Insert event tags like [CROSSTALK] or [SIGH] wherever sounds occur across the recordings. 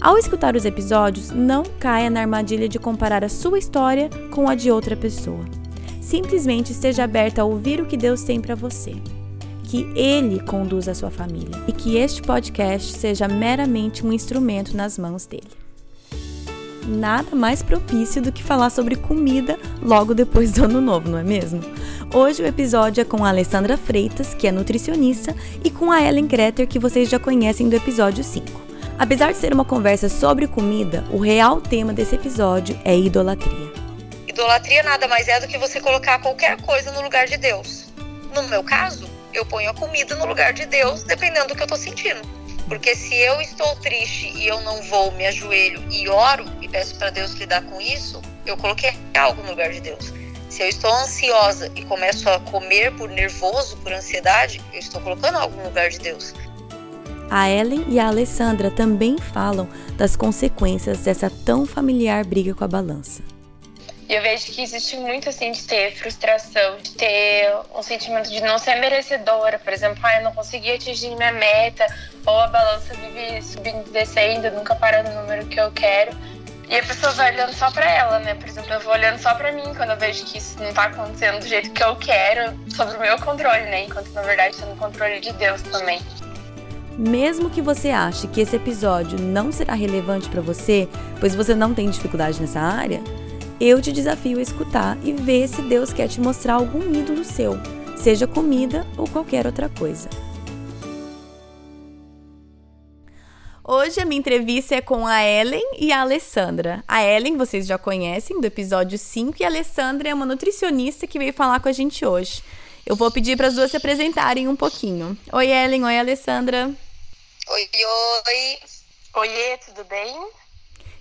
Ao escutar os episódios, não caia na armadilha de comparar a sua história com a de outra pessoa. Simplesmente esteja aberta a ouvir o que Deus tem para você. Que Ele conduza a sua família e que este podcast seja meramente um instrumento nas mãos dele. Nada mais propício do que falar sobre comida logo depois do ano novo, não é mesmo? Hoje o episódio é com a Alessandra Freitas, que é nutricionista, e com a Ellen Greter, que vocês já conhecem do episódio 5. Apesar de ser uma conversa sobre comida, o real tema desse episódio é idolatria. Idolatria nada mais é do que você colocar qualquer coisa no lugar de Deus. No meu caso, eu ponho a comida no lugar de Deus, dependendo do que eu estou sentindo. Porque se eu estou triste e eu não vou, me ajoelho e oro e peço para Deus lidar com isso, eu coloquei algo no lugar de Deus. Se eu estou ansiosa e começo a comer por nervoso, por ansiedade, eu estou colocando algo no lugar de Deus. A Ellen e a Alessandra também falam das consequências dessa tão familiar briga com a balança. Eu vejo que existe muito assim de ter frustração, de ter um sentimento de não ser merecedora. Por exemplo, ah, eu não consegui atingir minha meta, ou a balança vive subindo e descendo, nunca para no número que eu quero. E a pessoa vai olhando só pra ela, né? Por exemplo, eu vou olhando só pra mim quando eu vejo que isso não tá acontecendo do jeito que eu quero, sobre o meu controle, né? Enquanto na verdade tá no controle de Deus também. Mesmo que você ache que esse episódio não será relevante para você, pois você não tem dificuldade nessa área, eu te desafio a escutar e ver se Deus quer te mostrar algum ídolo seu, seja comida ou qualquer outra coisa. Hoje a minha entrevista é com a Ellen e a Alessandra. A Ellen vocês já conhecem do episódio 5 e a Alessandra é uma nutricionista que veio falar com a gente hoje. Eu vou pedir para as duas se apresentarem um pouquinho. Oi, Ellen. Oi, Alessandra. Oi, oi. Oiê, tudo bem?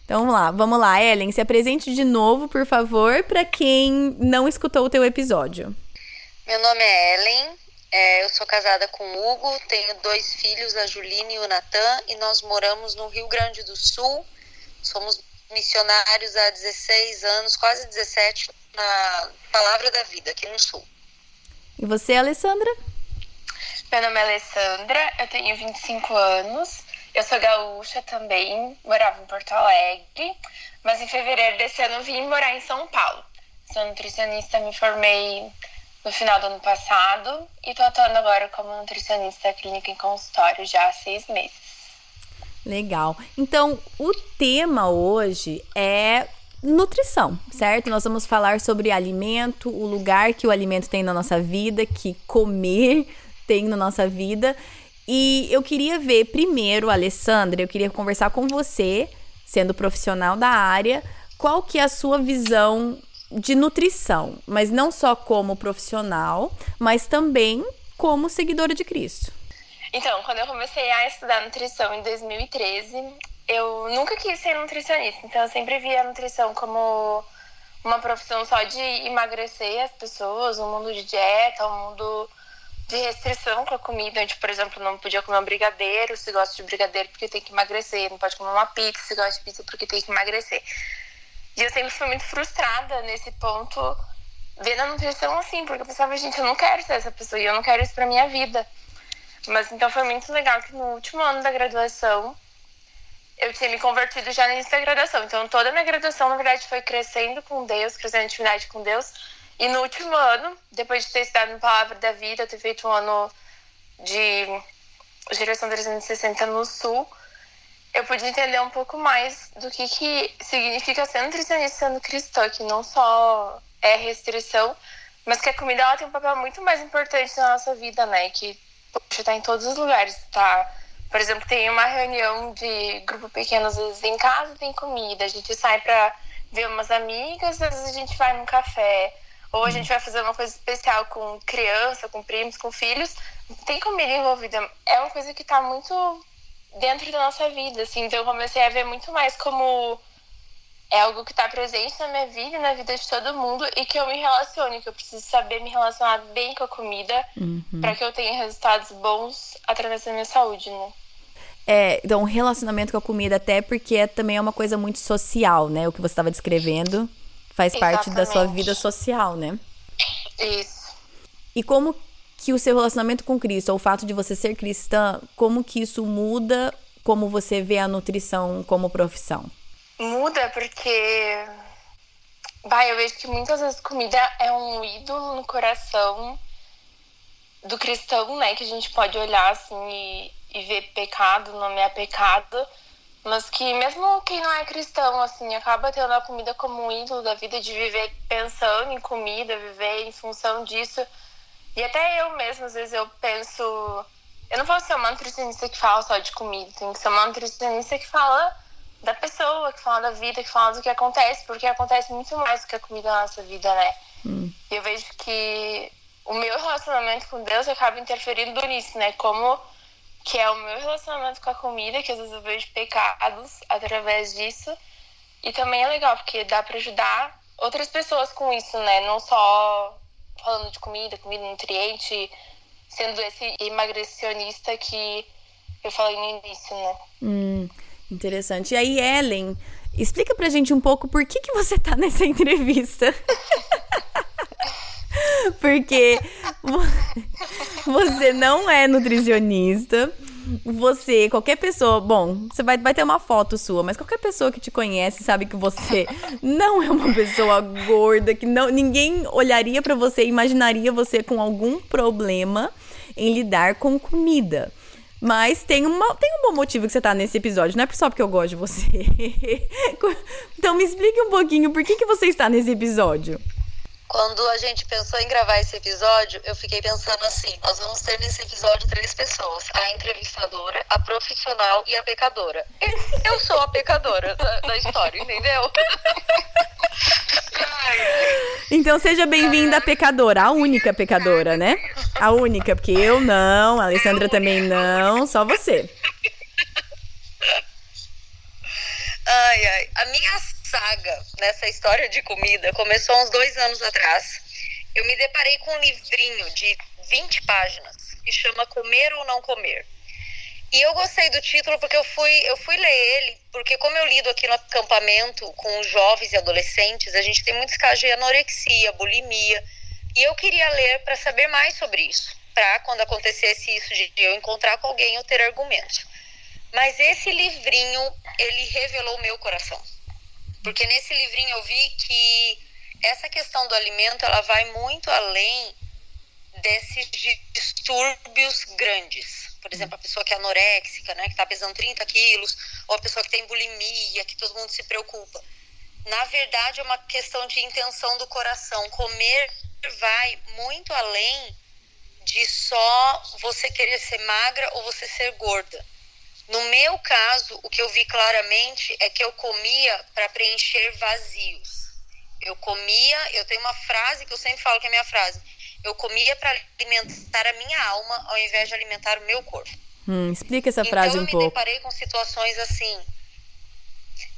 Então vamos lá, vamos lá, Ellen, se apresente de novo, por favor, para quem não escutou o teu episódio. Meu nome é Ellen, é, eu sou casada com o Hugo, tenho dois filhos, a Juline e o Natan, e nós moramos no Rio Grande do Sul. Somos missionários há 16 anos, quase 17, na Palavra da Vida, aqui no Sul. E você, Alessandra? Meu nome é Alessandra, eu tenho 25 anos, eu sou gaúcha também, morava em Porto Alegre, mas em fevereiro desse ano vim morar em São Paulo. Sou nutricionista, me formei no final do ano passado e tô atuando agora como nutricionista clínica em consultório já há seis meses. Legal. Então, o tema hoje é nutrição, certo? Nós vamos falar sobre alimento, o lugar que o alimento tem na nossa vida, que comer tem na nossa vida. E eu queria ver primeiro, Alessandra, eu queria conversar com você, sendo profissional da área, qual que é a sua visão de nutrição, mas não só como profissional, mas também como seguidora de Cristo. Então, quando eu comecei a estudar nutrição em 2013, eu nunca quis ser nutricionista, então eu sempre via a nutrição como uma profissão só de emagrecer as pessoas, um mundo de dieta, um mundo de restrição com a comida, onde, por exemplo, não podia comer um brigadeiro se gosta de brigadeiro porque tem que emagrecer, não pode comer uma pizza se gosta de pizza porque tem que emagrecer. E eu sempre fui muito frustrada nesse ponto, vendo a nutrição assim, porque eu pensava, gente, eu não quero ser essa pessoa e eu não quero isso pra minha vida. Mas então foi muito legal que no último ano da graduação eu tinha me convertido já da graduação. Então toda a minha graduação, na verdade, foi crescendo com Deus, crescendo em intimidade com Deus e no último ano, depois de ter estudado no Palavra da Vida, ter feito um ano de direção 360 no Sul, eu pude entender um pouco mais do que, que significa ser nutricionista sendo cristã, que não só é restrição, mas que a comida ela tem um papel muito mais importante na nossa vida, né? Que, poxa, tá em todos os lugares, tá? Por exemplo, tem uma reunião de grupo pequeno, às vezes em casa tem comida, a gente sai pra ver umas amigas, às vezes a gente vai num café, ou a gente vai fazer uma coisa especial com criança, com primos, com filhos, tem comida envolvida. É uma coisa que está muito dentro da nossa vida, assim. Então eu comecei a ver muito mais como é algo que está presente na minha vida e na vida de todo mundo e que eu me relacione, que eu preciso saber me relacionar bem com a comida uhum. para que eu tenha resultados bons através da minha saúde, né? É, então, relacionamento com a comida, até porque é, também é uma coisa muito social, né? O que você estava descrevendo faz Exatamente. parte da sua vida social, né? Isso. E como que o seu relacionamento com Cristo, ou o fato de você ser cristã, como que isso muda como você vê a nutrição como profissão? Muda porque vai, eu vejo que muitas vezes comida é um ídolo no coração do cristão, né? Que a gente pode olhar assim e, e ver pecado, nomear pecado, mas que mesmo quem não é cristão, assim, acaba tendo a comida como um ídolo da vida, de viver pensando em comida, viver em função disso. E até eu mesma, às vezes, eu penso. Eu não vou ser uma nutricionista que fala só de comida, tem que ser uma nutricionista que fala da pessoa, que fala da vida, que fala do que acontece, porque acontece muito mais do que a comida na nossa vida, né? Hum. E eu vejo que o meu [LAUGHS] relacionamento com Deus acaba interferindo nisso, né? Como que é o meu relacionamento com a comida, que às vezes eu vejo pecados através disso. E também é legal, porque dá para ajudar outras pessoas com isso, né? Não só falando de comida, comida nutriente, sendo esse emagrecionista que eu falei no início, né? Hum, interessante. E aí, Ellen, explica pra gente um pouco por que, que você tá nessa [LAUGHS] entrevista. [LAUGHS] [LAUGHS] Porque você não é nutricionista. Você, qualquer pessoa, bom, você vai, vai ter uma foto sua, mas qualquer pessoa que te conhece sabe que você não é uma pessoa gorda, que não, ninguém olharia para você e imaginaria você com algum problema em lidar com comida. Mas tem, uma, tem um bom motivo que você tá nesse episódio, não é só porque eu gosto de você. [LAUGHS] então me explique um pouquinho por que, que você está nesse episódio. Quando a gente pensou em gravar esse episódio, eu fiquei pensando assim: nós vamos ter nesse episódio três pessoas: a entrevistadora, a profissional e a pecadora. Eu sou a pecadora da, da história, entendeu? Então seja bem-vinda, pecadora, a única pecadora, né? A única, porque eu não, a Alessandra também não, só você. Ai, ai. A minha saga nessa história de comida começou uns dois anos atrás. Eu me deparei com um livrinho de 20 páginas que chama Comer ou Não Comer. E eu gostei do título porque eu fui, eu fui ler ele, porque como eu lido aqui no acampamento com jovens e adolescentes, a gente tem muitos casos de anorexia, bulimia, e eu queria ler para saber mais sobre isso, para quando acontecesse isso de eu encontrar com alguém eu ter argumentos. Mas esse livrinho, ele revelou o meu coração. Porque nesse livrinho eu vi que essa questão do alimento ela vai muito além desses distúrbios grandes. Por exemplo, a pessoa que é anoréxica, né, que está pesando 30 quilos, ou a pessoa que tem bulimia, que todo mundo se preocupa. Na verdade, é uma questão de intenção do coração. Comer vai muito além de só você querer ser magra ou você ser gorda no meu caso, o que eu vi claramente é que eu comia para preencher vazios. Eu comia, eu tenho uma frase que eu sempre falo que é a minha frase. Eu comia para alimentar a minha alma ao invés de alimentar o meu corpo. Hum, explica essa frase então, um pouco. Então eu me deparei com situações assim.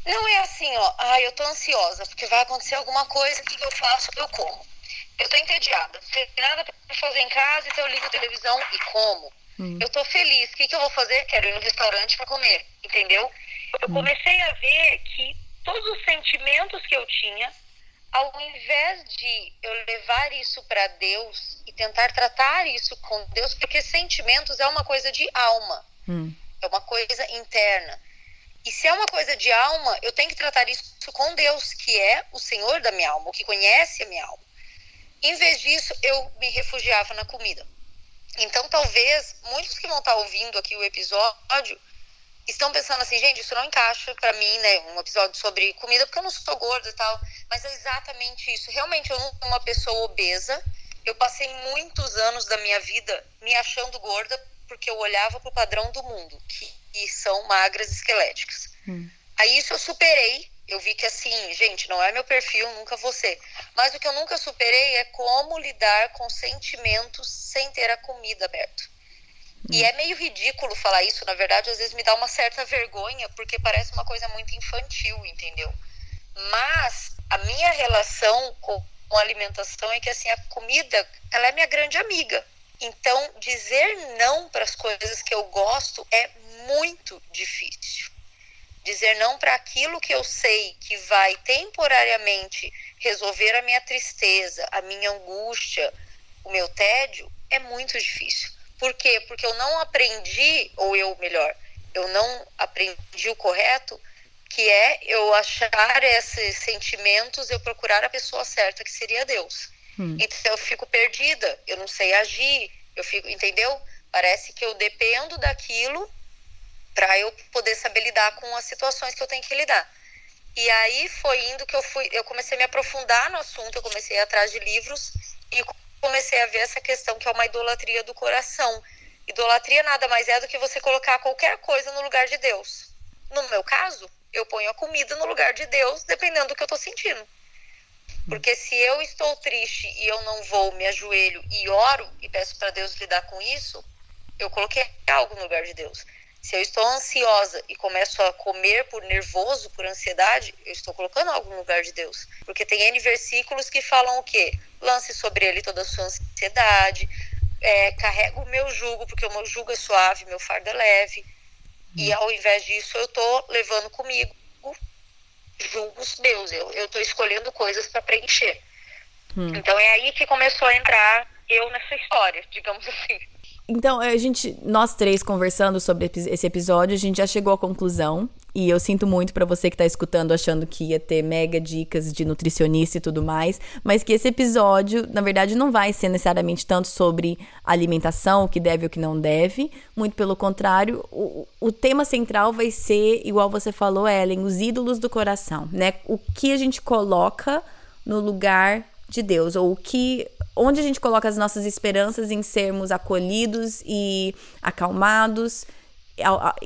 Não é assim, ó. Ah, eu tô ansiosa porque vai acontecer alguma coisa. Que eu faço? Eu como. Eu tô entediada. Não tem nada para fazer em casa, então eu ligo a televisão e como. Hum. Eu tô feliz. O que, que eu vou fazer? Quero ir no restaurante para comer, entendeu? Eu hum. comecei a ver que todos os sentimentos que eu tinha, ao invés de eu levar isso para Deus e tentar tratar isso com Deus, porque sentimentos é uma coisa de alma, hum. é uma coisa interna. E se é uma coisa de alma, eu tenho que tratar isso com Deus, que é o Senhor da minha alma, o que conhece a minha alma. Em vez disso, eu me refugiava na comida. Então, talvez muitos que vão estar ouvindo aqui o episódio estão pensando assim, gente, isso não encaixa para mim, né? Um episódio sobre comida, porque eu não sou gorda e tal. Mas é exatamente isso. Realmente, eu não sou uma pessoa obesa. Eu passei muitos anos da minha vida me achando gorda porque eu olhava para o padrão do mundo, que, que são magras esqueléticas. Hum. Aí isso eu superei eu vi que assim, gente, não é meu perfil, nunca vou ser. Mas o que eu nunca superei é como lidar com sentimentos sem ter a comida aberta. E hum. é meio ridículo falar isso, na verdade, às vezes me dá uma certa vergonha, porque parece uma coisa muito infantil, entendeu? Mas a minha relação com a alimentação é que assim a comida, ela é minha grande amiga. Então, dizer não para as coisas que eu gosto é muito difícil. Dizer não para aquilo que eu sei que vai temporariamente resolver a minha tristeza, a minha angústia, o meu tédio, é muito difícil. Por quê? Porque eu não aprendi, ou eu, melhor, eu não aprendi o correto, que é eu achar esses sentimentos, eu procurar a pessoa certa, que seria Deus. Hum. Então eu fico perdida, eu não sei agir, eu fico, entendeu? Parece que eu dependo daquilo para eu poder saber lidar com as situações que eu tenho que lidar. E aí foi indo que eu fui, eu comecei a me aprofundar no assunto, eu comecei a ir atrás de livros e comecei a ver essa questão que é uma idolatria do coração. Idolatria nada mais é do que você colocar qualquer coisa no lugar de Deus. No meu caso, eu ponho a comida no lugar de Deus, dependendo do que eu estou sentindo. Porque se eu estou triste e eu não vou, me ajoelho e oro e peço para Deus lidar com isso, eu coloquei algo no lugar de Deus. Se eu estou ansiosa e começo a comer por nervoso, por ansiedade, eu estou colocando algo no lugar de Deus. Porque tem N versículos que falam o quê? Lance sobre ele toda a sua ansiedade, é, carrega o meu jugo, porque o meu jugo é suave, meu fardo é leve. E hum. ao invés disso, eu estou levando comigo julgos meus. Eu estou escolhendo coisas para preencher. Hum. Então é aí que começou a entrar eu nessa história, digamos assim. Então, a gente, nós três conversando sobre esse episódio, a gente já chegou à conclusão. E eu sinto muito para você que tá escutando achando que ia ter mega dicas de nutricionista e tudo mais, mas que esse episódio, na verdade, não vai ser necessariamente tanto sobre alimentação, o que deve e o que não deve. Muito pelo contrário, o, o tema central vai ser, igual você falou, Ellen, os ídolos do coração, né? O que a gente coloca no lugar de Deus, ou o que onde a gente coloca as nossas esperanças em sermos acolhidos e acalmados,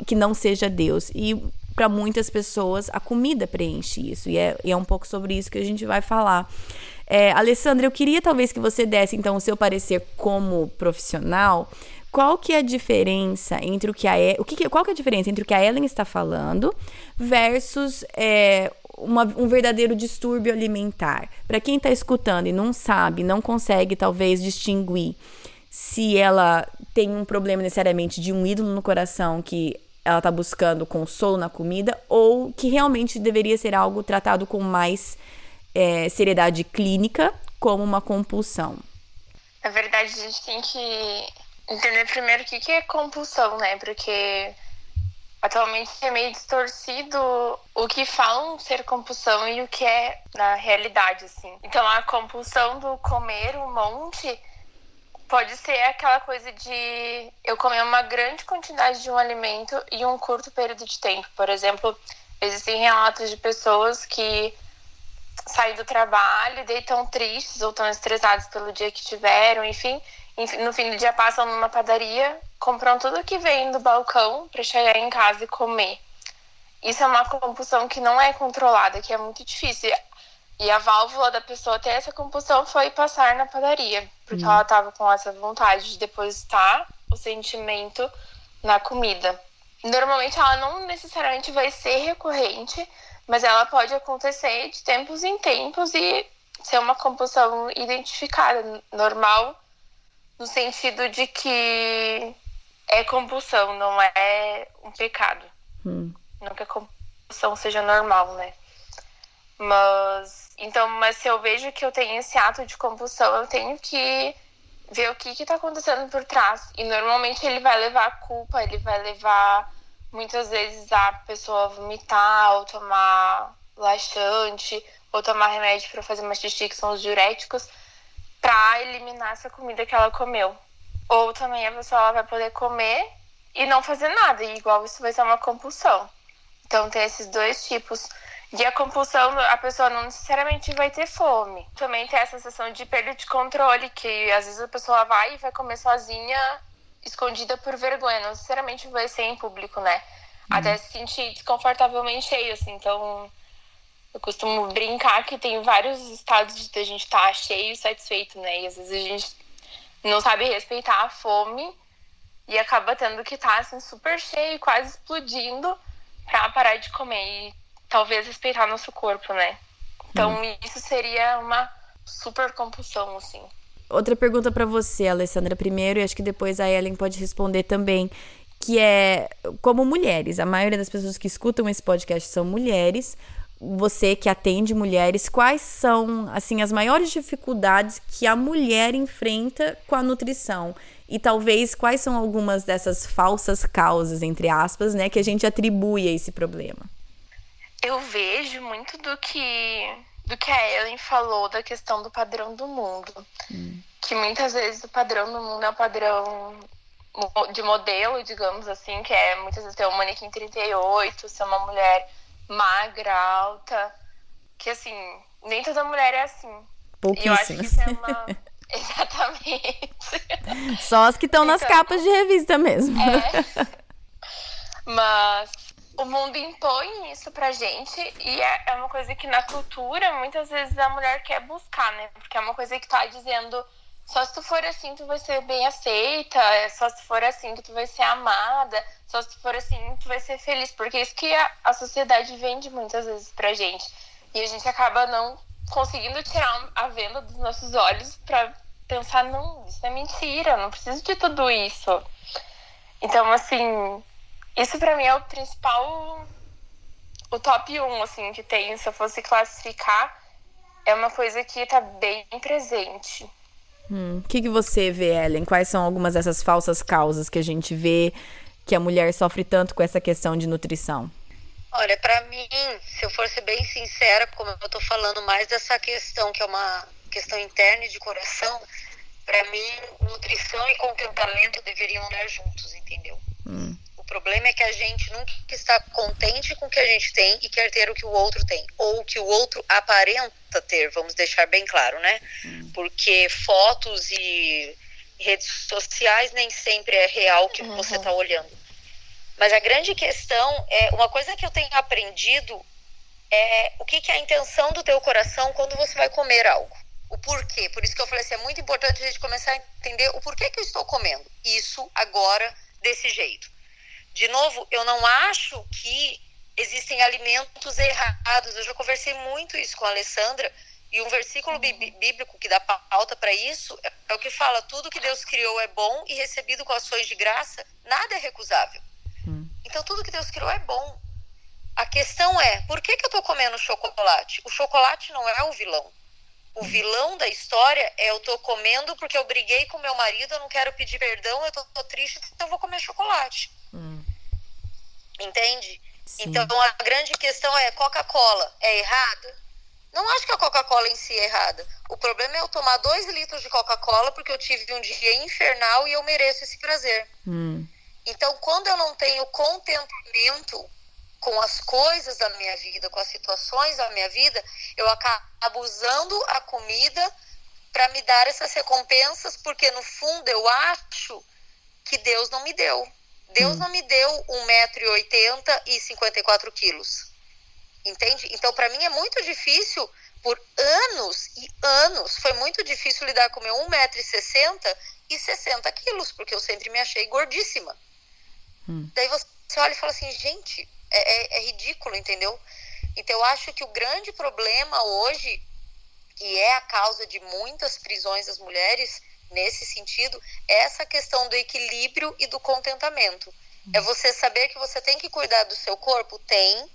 que não seja Deus. E para muitas pessoas a comida preenche isso, e é, e é um pouco sobre isso que a gente vai falar. É, Alessandra, eu queria talvez que você desse então o seu parecer como profissional. Qual que é a diferença entre o que a o que, qual que é a diferença entre o que a Ellen está falando versus é, uma, um verdadeiro distúrbio alimentar. Para quem está escutando e não sabe, não consegue talvez distinguir se ela tem um problema necessariamente de um ídolo no coração que ela está buscando consolo na comida ou que realmente deveria ser algo tratado com mais é, seriedade clínica, como uma compulsão. Na verdade, a gente tem que entender primeiro o que é compulsão, né? Porque Atualmente é meio distorcido o que falam ser compulsão e o que é na realidade, assim. Então a compulsão do comer um monte pode ser aquela coisa de eu comer uma grande quantidade de um alimento em um curto período de tempo. Por exemplo, existem relatos de pessoas que saem do trabalho e deitam tristes ou tão estressados pelo dia que tiveram, enfim, no fim do dia passam numa padaria, compram tudo que vem do balcão para chegar em casa e comer. Isso é uma compulsão que não é controlada, que é muito difícil. E a válvula da pessoa ter essa compulsão foi passar na padaria, porque hum. ela estava com essa vontade de depositar o sentimento na comida. Normalmente ela não necessariamente vai ser recorrente, mas ela pode acontecer de tempos em tempos e ser uma compulsão identificada, normal no sentido de que é compulsão, não é um pecado. Hum. Não que a compulsão seja normal, né? Mas então, mas se eu vejo que eu tenho esse ato de compulsão, eu tenho que ver o que está acontecendo por trás. E normalmente ele vai levar a culpa, ele vai levar muitas vezes a pessoa a vomitar, ou tomar laxante, ou tomar remédio para fazer uma xixi, que são os diuréticos para eliminar essa comida que ela comeu. Ou também a pessoa vai poder comer e não fazer nada, e igual isso vai ser uma compulsão. Então tem esses dois tipos. E a compulsão, a pessoa não necessariamente vai ter fome. Também tem essa sensação de perda de controle, que às vezes a pessoa vai e vai comer sozinha, escondida por vergonha. Não necessariamente vai ser em público, né? Uhum. Até se sentir desconfortavelmente cheio, assim. Então, eu costumo brincar que tem vários estados de a gente estar tá cheio e satisfeito, né? E às vezes a gente não sabe respeitar a fome e acaba tendo que estar tá, assim super cheio, quase explodindo para parar de comer. E talvez respeitar nosso corpo, né? Então hum. isso seria uma super compulsão, assim. Outra pergunta para você, Alessandra, primeiro, e acho que depois a Ellen pode responder também, que é como mulheres, a maioria das pessoas que escutam esse podcast são mulheres. Você que atende mulheres, quais são assim as maiores dificuldades que a mulher enfrenta com a nutrição? E talvez quais são algumas dessas falsas causas, entre aspas, né, que a gente atribui a esse problema? Eu vejo muito do que do que a Ellen falou da questão do padrão do mundo. Hum. Que muitas vezes o padrão do mundo é o padrão de modelo, digamos assim, que é muitas vezes ter um manequim 38, ser uma mulher magra, alta. Que assim, nem toda mulher é assim. Pouquíssimas. E eu acho que isso é uma. [LAUGHS] [LAUGHS] Exatamente. Só as que estão então, nas capas de revista mesmo. É. [LAUGHS] Mas o mundo impõe isso pra gente e é, é uma coisa que na cultura muitas vezes a mulher quer buscar, né? Porque é uma coisa que tá dizendo só se tu for assim tu vai ser bem aceita, é só se for assim que tu vai ser amada, só se for assim tu vai ser feliz, porque é isso que a, a sociedade vende muitas vezes pra gente. E a gente acaba não conseguindo tirar a venda dos nossos olhos pra pensar, não, isso é mentira, não preciso de tudo isso. Então, assim, isso para mim é o principal, o top 1, assim, que tem. Se eu fosse classificar, é uma coisa que tá bem presente. Hum. O que, que você vê, Ellen? Quais são algumas dessas falsas causas que a gente vê que a mulher sofre tanto com essa questão de nutrição? Olha, para mim, se eu for ser bem sincera, como eu tô falando mais dessa questão que é uma questão interna e de coração, para mim, nutrição e contentamento deveriam andar juntos, entendeu? Hum. O problema é que a gente nunca está contente com o que a gente tem e quer ter o que o outro tem, ou o que o outro aparenta ter, vamos deixar bem claro, né? Hum. Porque fotos e redes sociais nem sempre é real o que uhum. você está olhando. Mas a grande questão é uma coisa que eu tenho aprendido é o que, que é a intenção do teu coração quando você vai comer algo. O porquê. Por isso que eu falei assim, é muito importante a gente começar a entender o porquê que eu estou comendo isso agora desse jeito. De novo, eu não acho que existem alimentos errados. Eu já conversei muito isso com a Alessandra. E um versículo bíblico que dá pauta para isso é o que fala: tudo que Deus criou é bom e recebido com ações de graça, nada é recusável. Hum. Então, tudo que Deus criou é bom. A questão é: por que, que eu estou comendo chocolate? O chocolate não é o vilão. O vilão da história é eu estou comendo porque eu briguei com meu marido, eu não quero pedir perdão, eu estou triste, então eu vou comer chocolate. Entende? Sim. Então a grande questão é: Coca-Cola é errada? Não acho que a Coca-Cola em si é errada. O problema é eu tomar dois litros de Coca-Cola porque eu tive um dia infernal e eu mereço esse prazer. Hum. Então, quando eu não tenho contentamento com as coisas da minha vida, com as situações da minha vida, eu acabo usando a comida para me dar essas recompensas, porque no fundo eu acho que Deus não me deu. Deus hum. não me deu 1,80m e 54 quilos. Entende? Então, para mim é muito difícil, por anos e anos, foi muito difícil lidar com meu 1,60m e 60 quilos, porque eu sempre me achei gordíssima. Hum. Daí você olha e fala assim, gente, é, é, é ridículo, entendeu? Então, eu acho que o grande problema hoje, e é a causa de muitas prisões das mulheres, nesse sentido, é essa questão do equilíbrio e do contentamento. É uhum. você saber que você tem que cuidar do seu corpo? Tem.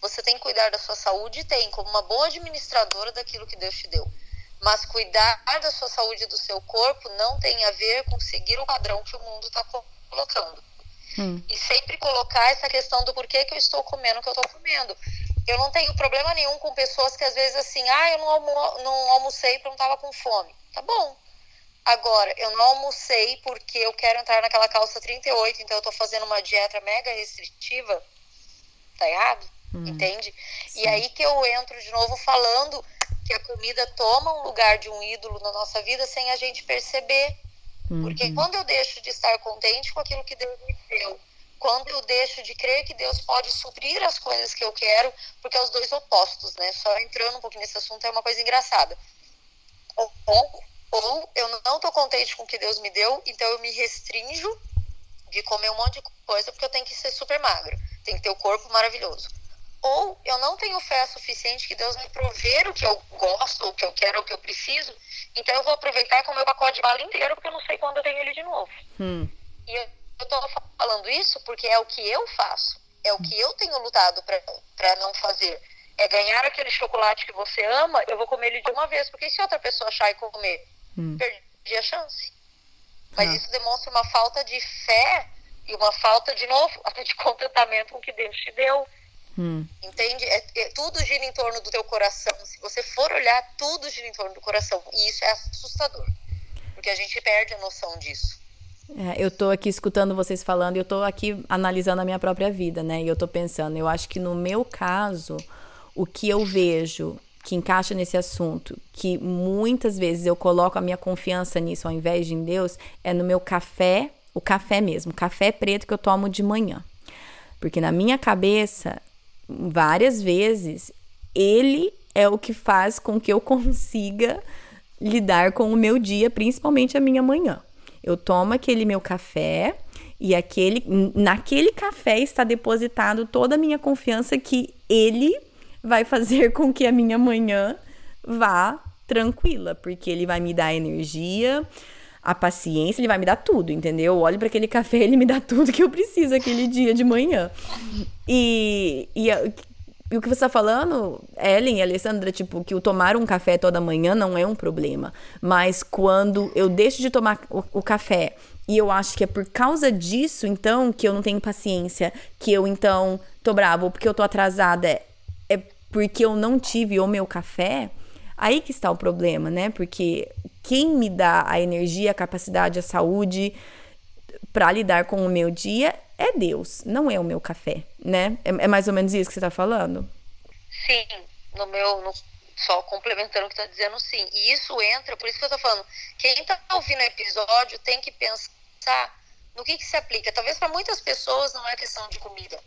Você tem que cuidar da sua saúde? Tem, como uma boa administradora daquilo que Deus te deu. Mas cuidar da sua saúde e do seu corpo não tem a ver com seguir o padrão que o mundo está colocando. Hum. E sempre colocar essa questão do porquê que eu estou comendo o que eu estou comendo. Eu não tenho problema nenhum com pessoas que às vezes assim, ah, eu não, almo não almocei porque não estava com fome. Tá bom, Agora, eu não almocei porque eu quero entrar naquela calça 38, então eu tô fazendo uma dieta mega restritiva. Tá errado? Hum, Entende? Sim. E aí que eu entro de novo falando que a comida toma um lugar de um ídolo na nossa vida sem a gente perceber. Uhum. Porque quando eu deixo de estar contente com aquilo que Deus me deu, quando eu deixo de crer que Deus pode suprir as coisas que eu quero, porque é os dois opostos, né? Só entrando um pouquinho nesse assunto é uma coisa engraçada. Ou, ou eu não estou contente com o que Deus me deu, então eu me restringo de comer um monte de coisa porque eu tenho que ser super magra, tenho que ter o corpo maravilhoso. ou eu não tenho fé suficiente que Deus me prover o que eu gosto, o que eu quero, o que eu preciso, então eu vou aproveitar com o meu pacote de bala inteiro, porque eu não sei quando eu tenho ele de novo. Hum. E eu, tô falando isso porque é o que eu faço, é o que eu tenho lutado para não fazer. É ganhar aquele chocolate que você ama, eu vou comer ele de uma vez, porque se outra pessoa achar e comer, hum. perdi a chance. Mas ah. isso demonstra uma falta de fé e uma falta, de novo, até [LAUGHS] de contentamento com o que Deus te deu. Hum. Entende? É, é, tudo gira em torno do teu coração. Se você for olhar, tudo gira em torno do coração. E isso é assustador. Porque a gente perde a noção disso. É, eu tô aqui escutando vocês falando e eu tô aqui analisando a minha própria vida, né? E eu tô pensando, eu acho que no meu caso, o que eu vejo que encaixa nesse assunto, que muitas vezes eu coloco a minha confiança nisso ao invés de em Deus, é no meu café, o café mesmo, café preto que eu tomo de manhã. Porque na minha cabeça, várias vezes, ele é o que faz com que eu [LAUGHS] consiga lidar com o meu dia, principalmente a minha manhã. Eu tomo aquele meu café e aquele naquele café está depositado toda a minha confiança que ele vai fazer com que a minha manhã vá tranquila, porque ele vai me dar energia, a paciência, ele vai me dar tudo, entendeu? Eu olho para aquele café, ele me dá tudo que eu preciso aquele dia de manhã. E, e, e o que você está falando, Ellen e Alessandra, tipo, que o tomar um café toda manhã não é um problema. Mas quando eu deixo de tomar o, o café e eu acho que é por causa disso, então, que eu não tenho paciência, que eu então tô bravo, porque eu tô atrasada, porque eu não tive o meu café, aí que está o problema, né? Porque quem me dá a energia, a capacidade, a saúde para lidar com o meu dia é Deus, não é o meu café, né? É, é mais ou menos isso que você está falando? Sim, no meu, no, só complementando o que está dizendo, sim. E isso entra, por isso que eu estou falando, quem está ouvindo o episódio tem que pensar no que, que se aplica. Talvez para muitas pessoas não é questão de comida,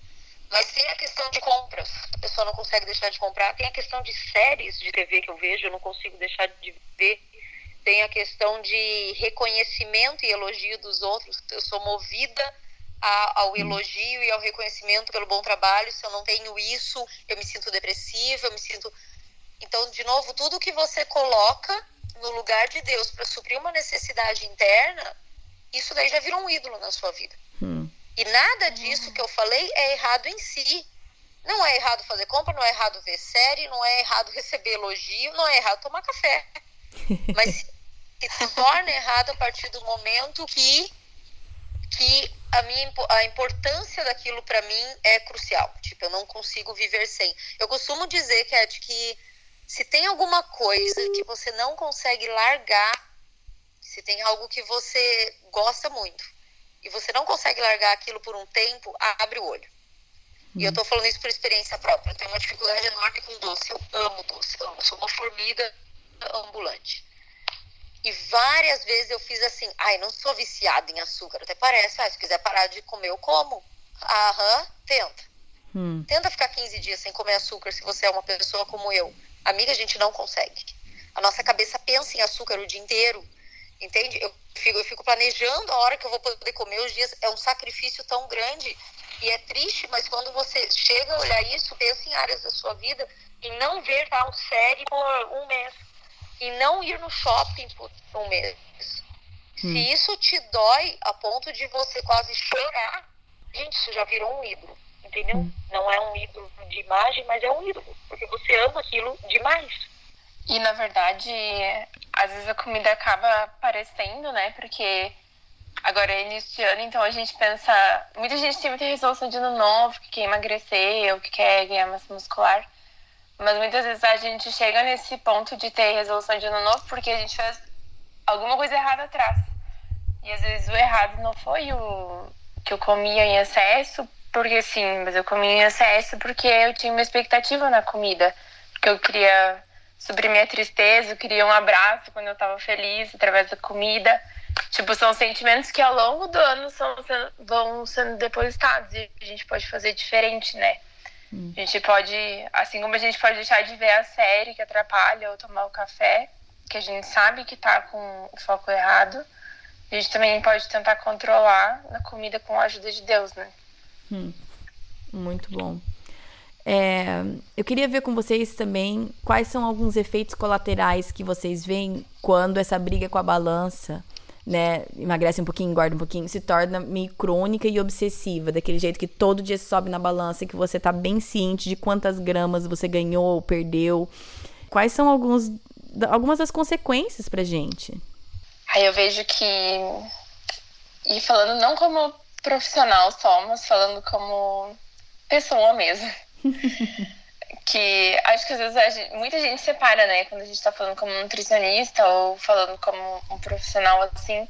mas tem a questão de compras. A pessoa não consegue deixar de comprar. Tem a questão de séries de TV que eu vejo, eu não consigo deixar de ver tem a questão de reconhecimento e elogio dos outros. Eu sou movida a, ao hum. elogio e ao reconhecimento pelo bom trabalho. Se eu não tenho isso, eu me sinto depressiva, eu me sinto. Então, de novo, tudo que você coloca no lugar de Deus para suprir uma necessidade interna, isso daí já virou um ídolo na sua vida. Hum. E nada disso que eu falei é errado em si. Não é errado fazer compra, não é errado ver série, não é errado receber elogio, não é errado tomar café. [LAUGHS] Mas que se torna errado a partir do momento que, que a, minha, a importância daquilo para mim é crucial. Tipo, eu não consigo viver sem. Eu costumo dizer, Cat, que se tem alguma coisa que você não consegue largar, se tem algo que você gosta muito e você não consegue largar aquilo por um tempo, abre o olho. E eu tô falando isso por experiência própria. Eu tenho uma dificuldade enorme com doce. Eu amo doce. Eu sou uma formiga ambulante. E várias vezes eu fiz assim, ai, não sou viciada em açúcar. Até parece, ah, se quiser parar de comer, eu como. Aham, tenta. Hum. Tenta ficar 15 dias sem comer açúcar se você é uma pessoa como eu. Amiga, a gente não consegue. A nossa cabeça pensa em açúcar o dia inteiro. Entende? Eu fico, eu fico planejando a hora que eu vou poder comer os dias. É um sacrifício tão grande. E é triste, mas quando você chega a olhar isso, pensa em áreas da sua vida e não ver tal série por um mês e não ir no shopping por um mês. Hum. Se isso te dói a ponto de você quase chorar, gente, isso já virou um ídolo, entendeu? Hum. Não é um ídolo de imagem, mas é um ídolo, porque você ama aquilo demais. E na verdade, às vezes a comida acaba aparecendo, né? Porque agora é início de ano, então a gente pensa. Muita gente tem muita resolução de ano novo, que quer emagrecer ou que quer ganhar massa muscular. Mas muitas vezes a gente chega nesse ponto de ter resolução de ano novo porque a gente fez alguma coisa errada atrás. E às vezes o errado não foi o que eu comia em excesso, porque sim, mas eu comia em excesso porque eu tinha uma expectativa na comida. Porque eu queria suprimir minha tristeza, eu queria um abraço quando eu tava feliz através da comida. Tipo, são sentimentos que ao longo do ano são, vão sendo depositados e a gente pode fazer diferente, né? A gente pode, assim como a gente pode deixar de ver a série que atrapalha ou tomar o café, que a gente sabe que tá com o foco errado, a gente também pode tentar controlar na comida com a ajuda de Deus, né? Hum, muito bom. É, eu queria ver com vocês também quais são alguns efeitos colaterais que vocês veem quando essa briga com a balança, né, emagrece um pouquinho, engorda um pouquinho, se torna meio crônica e obsessiva, daquele jeito que todo dia sobe na balança que você tá bem ciente de quantas gramas você ganhou ou perdeu. Quais são alguns, algumas das consequências pra gente? Aí eu vejo que. E falando não como profissional só, mas falando como pessoa mesmo. [LAUGHS] que acho que às vezes gente, muita gente separa, né? Quando a gente tá falando como nutricionista ou falando como um profissional assim.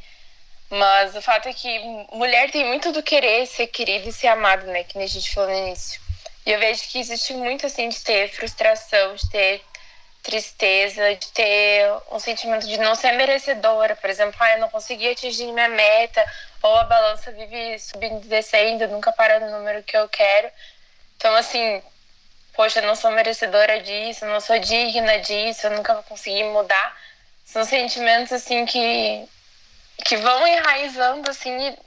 Mas o fato é que mulher tem muito do querer ser querida e ser amada, né? Que nem a gente falou no início. E eu vejo que existe muito assim de ter frustração, de ter tristeza, de ter um sentimento de não ser merecedora. Por exemplo, ah, eu não consegui atingir minha meta, ou a balança vive subindo e descendo, nunca para no número que eu quero. Então, assim, poxa, eu não sou merecedora disso, não sou digna disso, eu nunca vou conseguir mudar. São sentimentos, assim, que, que vão enraizando, assim, e,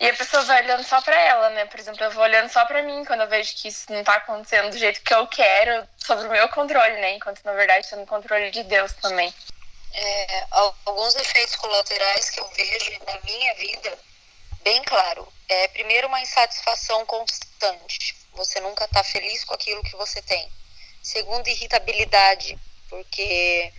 e a pessoa vai olhando só pra ela, né? Por exemplo, eu vou olhando só pra mim quando eu vejo que isso não tá acontecendo do jeito que eu quero, sobre o meu controle, né? Enquanto, na verdade, tá no controle de Deus também. É, alguns efeitos colaterais que eu vejo na minha vida, bem claro, é primeiro uma insatisfação constante você nunca está feliz com aquilo que você tem. Segundo, irritabilidade, porque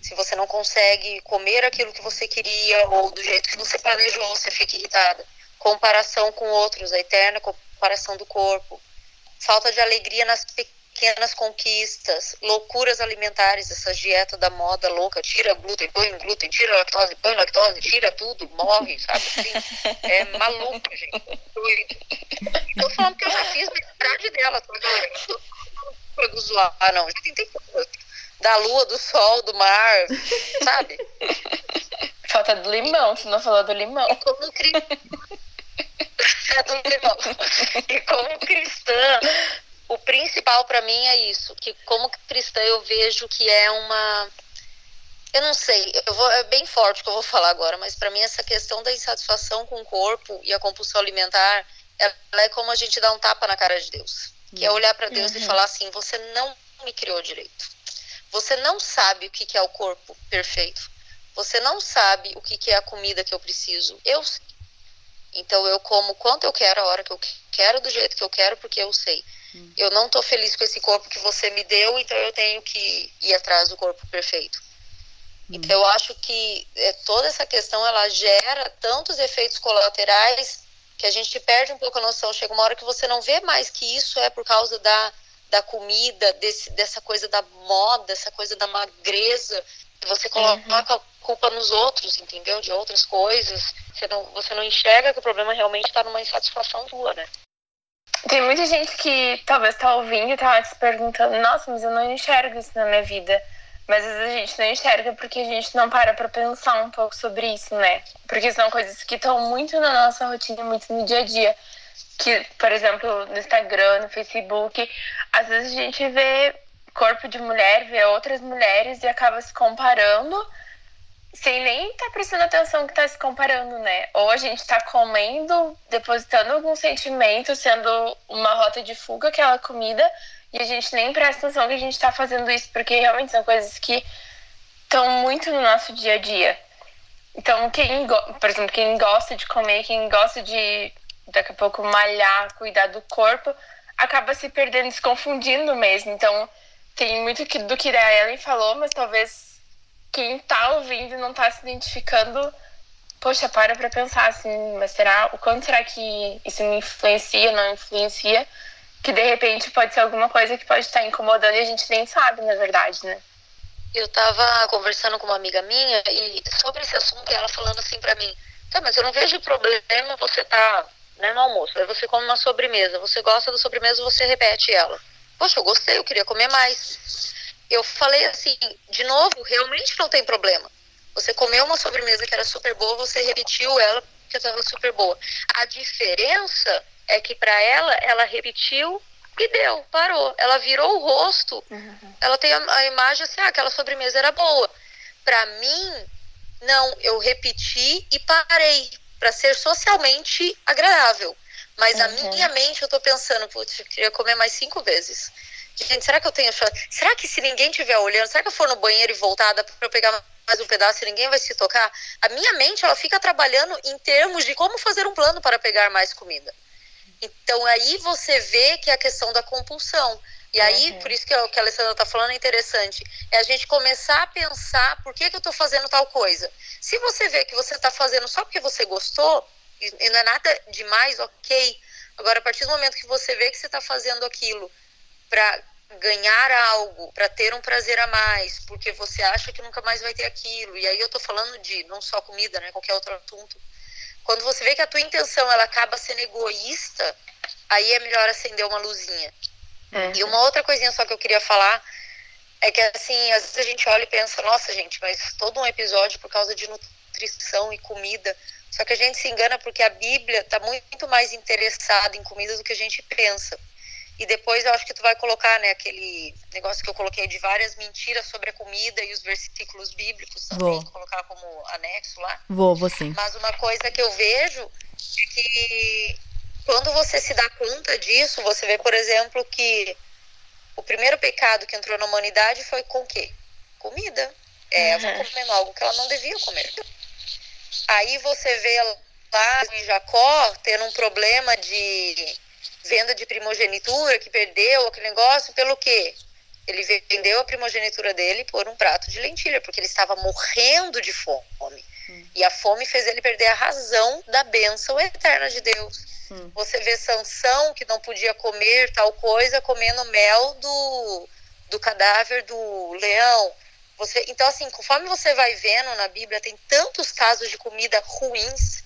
se você não consegue comer aquilo que você queria ou do jeito que você planejou, você fica irritada. Comparação com outros, a eterna comparação do corpo. Falta de alegria nas pequenas conquistas, loucuras alimentares, essa dieta da moda louca, tira glúten, põe glúten, tira lactose, põe lactose, tira tudo, morre, sabe? Assim, é maluco, gente. Doido. Tô falando que eu já fiz metade dela, tô falando zoar, não. Já tentei da lua, do sol, do mar, sabe? Falta do limão, você não falou do limão. E como, cri... [LAUGHS] é do limão. E como cristã, o principal para mim é isso, que como cristã eu vejo que é uma eu não sei, eu vou, é bem forte o que eu vou falar agora, mas para mim essa questão da insatisfação com o corpo e a compulsão alimentar, ela é como a gente dar um tapa na cara de Deus, que é uhum. olhar para Deus uhum. e falar assim: você não me criou direito, você não sabe o que, que é o corpo perfeito, você não sabe o que, que é a comida que eu preciso, eu sei. Então eu como quanto eu quero, a hora que eu quero, do jeito que eu quero, porque eu sei. Hum. Eu não estou feliz com esse corpo que você me deu, então eu tenho que ir atrás do corpo perfeito. Hum. Então eu acho que é, toda essa questão ela gera tantos efeitos colaterais que a gente perde um pouco a noção. Chega uma hora que você não vê mais que isso é por causa da, da comida, desse, dessa coisa da moda, essa coisa da magreza. Você coloca uhum. culpa nos outros, entendeu? De outras coisas. Você não, você não enxerga que o problema realmente está numa insatisfação tua, né? Tem muita gente que talvez tá ouvindo e tá se perguntando, nossa, mas eu não enxergo isso na minha vida. Mas às vezes a gente não enxerga porque a gente não para pra pensar um pouco sobre isso, né? Porque são coisas que estão muito na nossa rotina, muito no dia a dia. Que, por exemplo, no Instagram, no Facebook, às vezes a gente vê corpo de mulher, vê outras mulheres e acaba se comparando sem nem estar tá prestando atenção que está se comparando, né? Ou a gente está comendo, depositando algum sentimento, sendo uma rota de fuga aquela comida, e a gente nem presta atenção que a gente está fazendo isso, porque realmente são coisas que estão muito no nosso dia a dia. Então, quem, por exemplo, quem gosta de comer, quem gosta de daqui a pouco malhar, cuidar do corpo, acaba se perdendo, se confundindo mesmo. Então, tem muito do que a Ellen falou, mas talvez quem tá ouvindo e não tá se identificando, poxa, para pra pensar assim, mas será, o quanto será que isso me influencia, não influencia? Que de repente pode ser alguma coisa que pode estar incomodando e a gente nem sabe, na verdade, né? Eu tava conversando com uma amiga minha e sobre esse assunto, ela falando assim para mim, tá, mas eu não vejo problema você tá né, no almoço, aí você come uma sobremesa, você gosta da sobremesa, você repete ela. Poxa, eu gostei, eu queria comer mais eu falei assim, de novo, realmente não tem problema. Você comeu uma sobremesa que era super boa, você repetiu ela porque estava super boa. A diferença é que para ela, ela repetiu e deu, parou. Ela virou o rosto, uhum. ela tem a, a, imagem assim, ah, aquela sobremesa era boa. Para mim, não, eu repeti e parei para ser socialmente agradável. Mas uhum. a minha mente, eu tô pensando, putz, eu queria comer mais cinco vezes. Gente, será que eu tenho chance? Será que se ninguém estiver olhando, será que eu for no banheiro e voltar, dá pra eu pegar mais um pedaço e ninguém vai se tocar? A minha mente, ela fica trabalhando em termos de como fazer um plano para pegar mais comida. Então aí você vê que é a questão da compulsão. E aí, uhum. por isso que é o que a Alessandra está falando é interessante, é a gente começar a pensar por que, que eu estou fazendo tal coisa. Se você vê que você está fazendo só porque você gostou, e não é nada demais, ok. Agora, a partir do momento que você vê que você está fazendo aquilo para ganhar algo, para ter um prazer a mais, porque você acha que nunca mais vai ter aquilo, e aí eu estou falando de não só comida, né, qualquer outro assunto. Quando você vê que a tua intenção ela acaba sendo egoísta, aí é melhor acender uma luzinha. Uhum. E uma outra coisinha só que eu queria falar é que, assim, às vezes a gente olha e pensa, nossa, gente, mas todo um episódio por causa de nutrição e comida. Só que a gente se engana porque a Bíblia está muito mais interessada em comida do que a gente pensa. E depois eu acho que tu vai colocar, né, aquele negócio que eu coloquei de várias mentiras sobre a comida e os versículos bíblicos também, vou. colocar como anexo lá. Vou, vou sim. Mas uma coisa que eu vejo é que quando você se dá conta disso, você vê, por exemplo, que o primeiro pecado que entrou na humanidade foi com o quê? Comida. É, uhum. comendo algo que ela não devia comer. Aí você vê lá em Jacó tendo um problema de venda de primogenitura, que perdeu aquele negócio, pelo quê? Ele vendeu a primogenitura dele por um prato de lentilha, porque ele estava morrendo de fome. Hum. E a fome fez ele perder a razão da bênção eterna de Deus. Hum. Você vê Sansão, que não podia comer tal coisa, comendo mel do, do cadáver do leão. Você, então, assim, conforme você vai vendo na Bíblia, tem tantos casos de comida ruins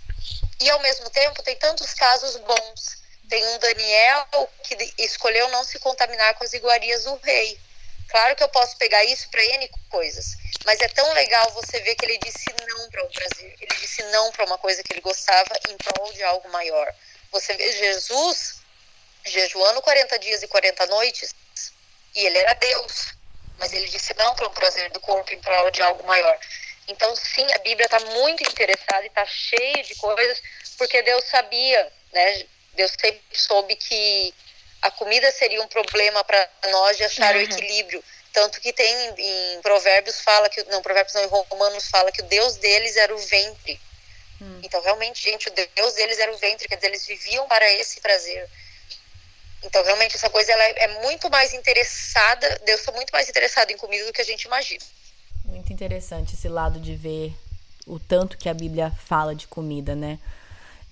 e, ao mesmo tempo, tem tantos casos bons. Tem um Daniel que escolheu não se contaminar com as iguarias do rei. Claro que eu posso pegar isso para N coisas, mas é tão legal você ver que ele disse não para um prazer. Ele disse não para uma coisa que ele gostava em prol de algo maior. Você vê Jesus jejuando 40 dias e 40 noites e ele era Deus, mas ele disse não para o prazer do corpo em prol de algo maior. Então, sim, a Bíblia está muito interessada e está cheia de coisas, porque Deus sabia, né? Deus sempre soube que a comida seria um problema para nós de achar uhum. o equilíbrio. Tanto que tem em Provérbios fala que, não, Provérbios não, em Romanos fala que o Deus deles era o ventre. Hum. Então, realmente, gente, o Deus deles era o ventre, quer dizer, eles viviam para esse prazer. Então, realmente, essa coisa ela é, é muito mais interessada, Deus está muito mais interessado em comida do que a gente imagina. Muito interessante esse lado de ver o tanto que a Bíblia fala de comida, né?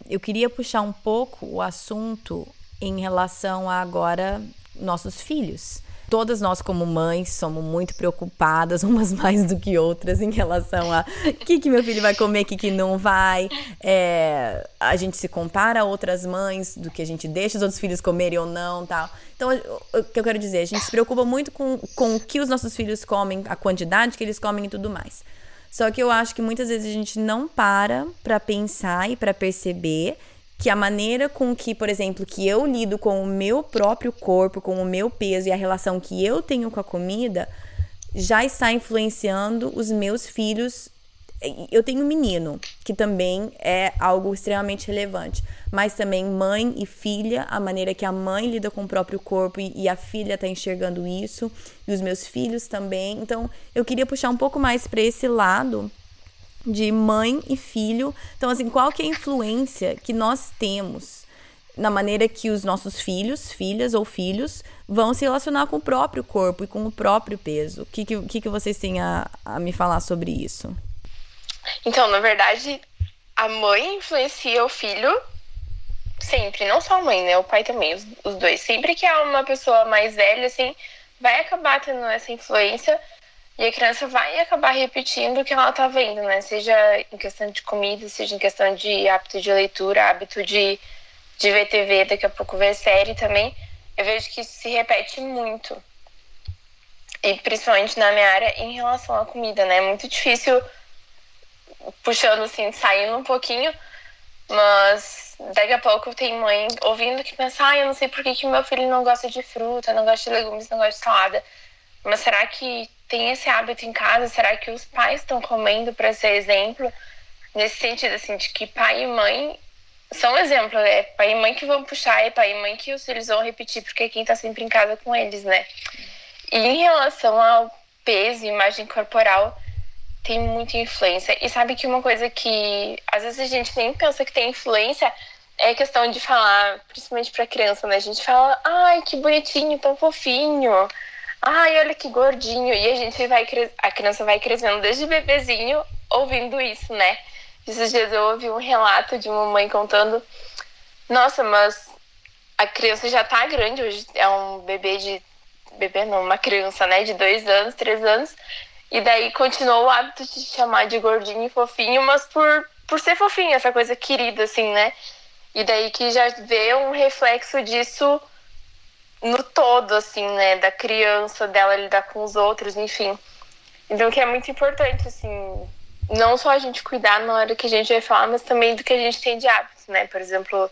Eu queria puxar um pouco o assunto em relação a agora nossos filhos todas nós como mães somos muito preocupadas, [LAUGHS] umas mais do que outras, em relação a o que, que meu filho vai comer, o que, que não vai. É, a gente se compara a outras mães do que a gente deixa os outros filhos comerem ou não tal. Então, o que eu quero dizer, a gente se preocupa muito com, com o que os nossos filhos comem, a quantidade que eles comem e tudo mais. Só que eu acho que muitas vezes a gente não para para pensar e para perceber que a maneira com que, por exemplo, que eu lido com o meu próprio corpo, com o meu peso e a relação que eu tenho com a comida, já está influenciando os meus filhos. Eu tenho um menino, que também é algo extremamente relevante, mas também mãe e filha, a maneira que a mãe lida com o próprio corpo e, e a filha está enxergando isso, e os meus filhos também. Então, eu queria puxar um pouco mais para esse lado de mãe e filho. Então, assim, qual que é a influência que nós temos na maneira que os nossos filhos, filhas ou filhos vão se relacionar com o próprio corpo e com o próprio peso? O que, que, que vocês têm a, a me falar sobre isso? Então, na verdade, a mãe influencia o filho sempre, não só a mãe, né? O pai também, os, os dois. Sempre que há uma pessoa mais velha, assim, vai acabar tendo essa influência e a criança vai acabar repetindo o que ela tá vendo, né? Seja em questão de comida, seja em questão de hábito de leitura, hábito de, de ver TV, daqui a pouco ver série também. Eu vejo que isso se repete muito. E principalmente na minha área em relação à comida, né? É muito difícil, puxando assim, saindo um pouquinho, mas daqui a pouco tem mãe ouvindo que pensa, ah, eu não sei por que, que meu filho não gosta de fruta, não gosta de legumes, não gosta de salada. Mas será que tem esse hábito em casa? Será que os pais estão comendo para ser exemplo? Nesse sentido, assim, de que pai e mãe são exemplos, é pai e mãe que vão puxar, é pai e mãe que os filhos vão repetir, porque é quem tá sempre em casa com eles, né? E em relação ao peso imagem corporal, tem muita influência. E sabe que uma coisa que às vezes a gente nem pensa que tem influência é a questão de falar, principalmente para criança, né? A gente fala, ai, que bonitinho, tão fofinho. Ai, olha que gordinho. E a gente vai a criança vai crescendo desde bebezinho ouvindo isso, né? Esses dias eu ouvi um relato de uma mãe contando: Nossa, mas a criança já tá grande, hoje é um bebê de. Bebê não, uma criança, né? De dois anos, três anos. E daí continuou o hábito de chamar de gordinho e fofinho, mas por, por ser fofinho, essa coisa querida, assim, né? E daí que já vê um reflexo disso no todo, assim, né? Da criança, dela lidar com os outros, enfim. Então, que é muito importante, assim, não só a gente cuidar na hora que a gente vai falar, mas também do que a gente tem de hábitos, né? Por exemplo,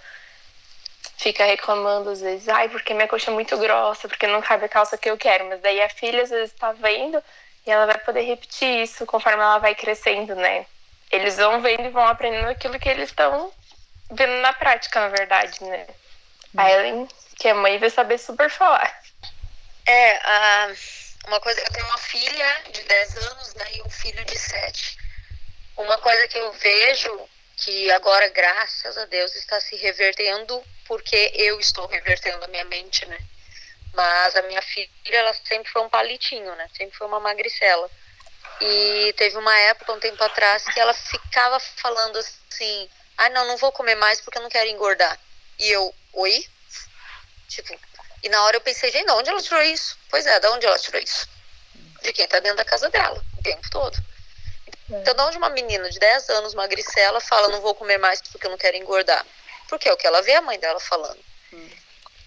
fica reclamando às vezes, ai, porque minha coxa é muito grossa, porque não cabe a calça que eu quero. Mas daí a filha às vezes tá vendo e ela vai poder repetir isso conforme ela vai crescendo, né? Eles vão vendo e vão aprendendo aquilo que eles estão vendo na prática, na verdade, né? A Ellen, que é mãe, vai saber super falar. É, uh, uma coisa, eu tenho uma filha de 10 anos né, e um filho de 7. Uma coisa que eu vejo que agora, graças a Deus, está se revertendo, porque eu estou revertendo a minha mente, né? Mas a minha filha, ela sempre foi um palitinho, né? Sempre foi uma magricela. E teve uma época, um tempo atrás, que ela ficava falando assim: ah, não, não vou comer mais porque eu não quero engordar. E eu, oi? Tipo, e na hora eu pensei: gente, de onde ela tirou isso? Pois é, de onde ela tirou isso? De quem tá dentro da casa dela, o tempo todo. Então, de onde uma menina de 10 anos, magricela, fala: não vou comer mais porque eu não quero engordar? Porque é o que ela vê a mãe dela falando.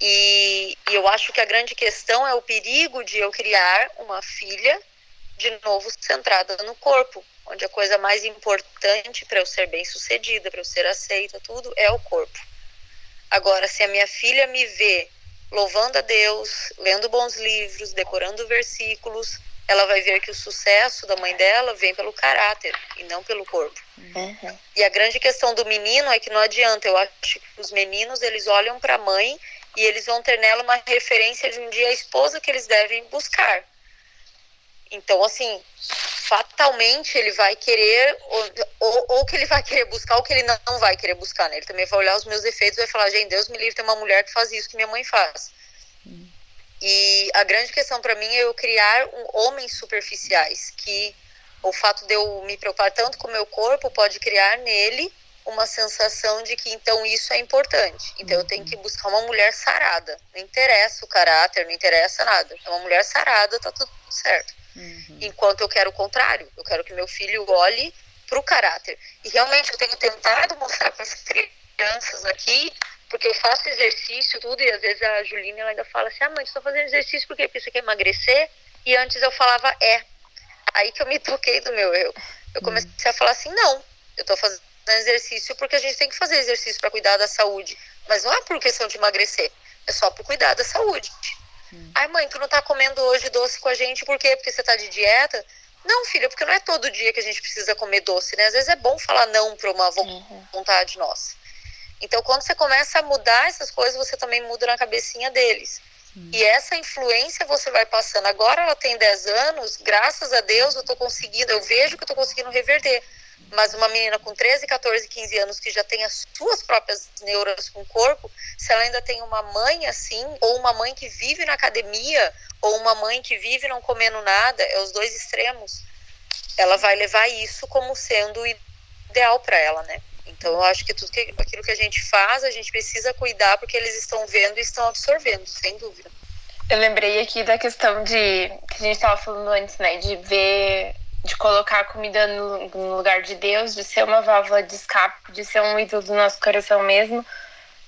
E, e eu acho que a grande questão é o perigo de eu criar uma filha, de novo, centrada no corpo, onde a coisa mais importante para eu ser bem sucedida, para eu ser aceita, tudo é o corpo. Agora, se a minha filha me vê louvando a Deus, lendo bons livros, decorando versículos, ela vai ver que o sucesso da mãe dela vem pelo caráter e não pelo corpo. Uhum. E a grande questão do menino é que não adianta. Eu acho que os meninos eles olham para a mãe e eles vão ter nela uma referência de um dia a esposa que eles devem buscar. Então, assim, fatalmente ele vai querer, ou, ou, ou, que ele vai querer buscar, ou que ele não vai querer buscar, né? Ele também vai olhar os meus defeitos e vai falar, gente, Deus me livre, tem uma mulher que faz isso que minha mãe faz. Hum. E a grande questão para mim é eu criar um, homens superficiais, que o fato de eu me preocupar tanto com o meu corpo pode criar nele uma sensação de que então isso é importante. Então eu tenho que buscar uma mulher sarada. Não interessa o caráter, não interessa nada. É uma mulher sarada, tá tudo certo. Uhum. Enquanto eu quero o contrário, eu quero que meu filho olhe para o caráter. E realmente eu tenho tentado mostrar para as crianças aqui porque eu faço exercício, tudo, e às vezes a Juline ela ainda fala assim: ah, mãe, você tá fazendo exercício porque você quer emagrecer? E antes eu falava: é. Aí que eu me toquei do meu erro. Eu comecei a falar assim: não, eu tô fazendo exercício porque a gente tem que fazer exercício para cuidar da saúde. Mas não é por questão de emagrecer, é só por cuidar da saúde. Hum. Ai, mãe, tu não tá comendo hoje doce com a gente, por quê? Porque você tá de dieta? Não, filha, porque não é todo dia que a gente precisa comer doce, né? Às vezes é bom falar não para uma uhum. vontade uhum. nossa. Então, quando você começa a mudar essas coisas, você também muda na cabecinha deles. E essa influência você vai passando. Agora ela tem 10 anos, graças a Deus eu tô conseguindo, eu vejo que eu tô conseguindo reverter. Mas uma menina com 13, 14, 15 anos que já tem as suas próprias neuras com o corpo, se ela ainda tem uma mãe assim, ou uma mãe que vive na academia, ou uma mãe que vive não comendo nada, é os dois extremos. Ela vai levar isso como sendo ideal para ela, né? Então, eu acho que tudo que, aquilo que a gente faz, a gente precisa cuidar porque eles estão vendo e estão absorvendo, sem dúvida. Eu lembrei aqui da questão de que a gente estava falando antes, né? De ver, de colocar a comida no, lugar de Deus, de ser uma válvula de escape, de ser um ídolo do nosso coração mesmo,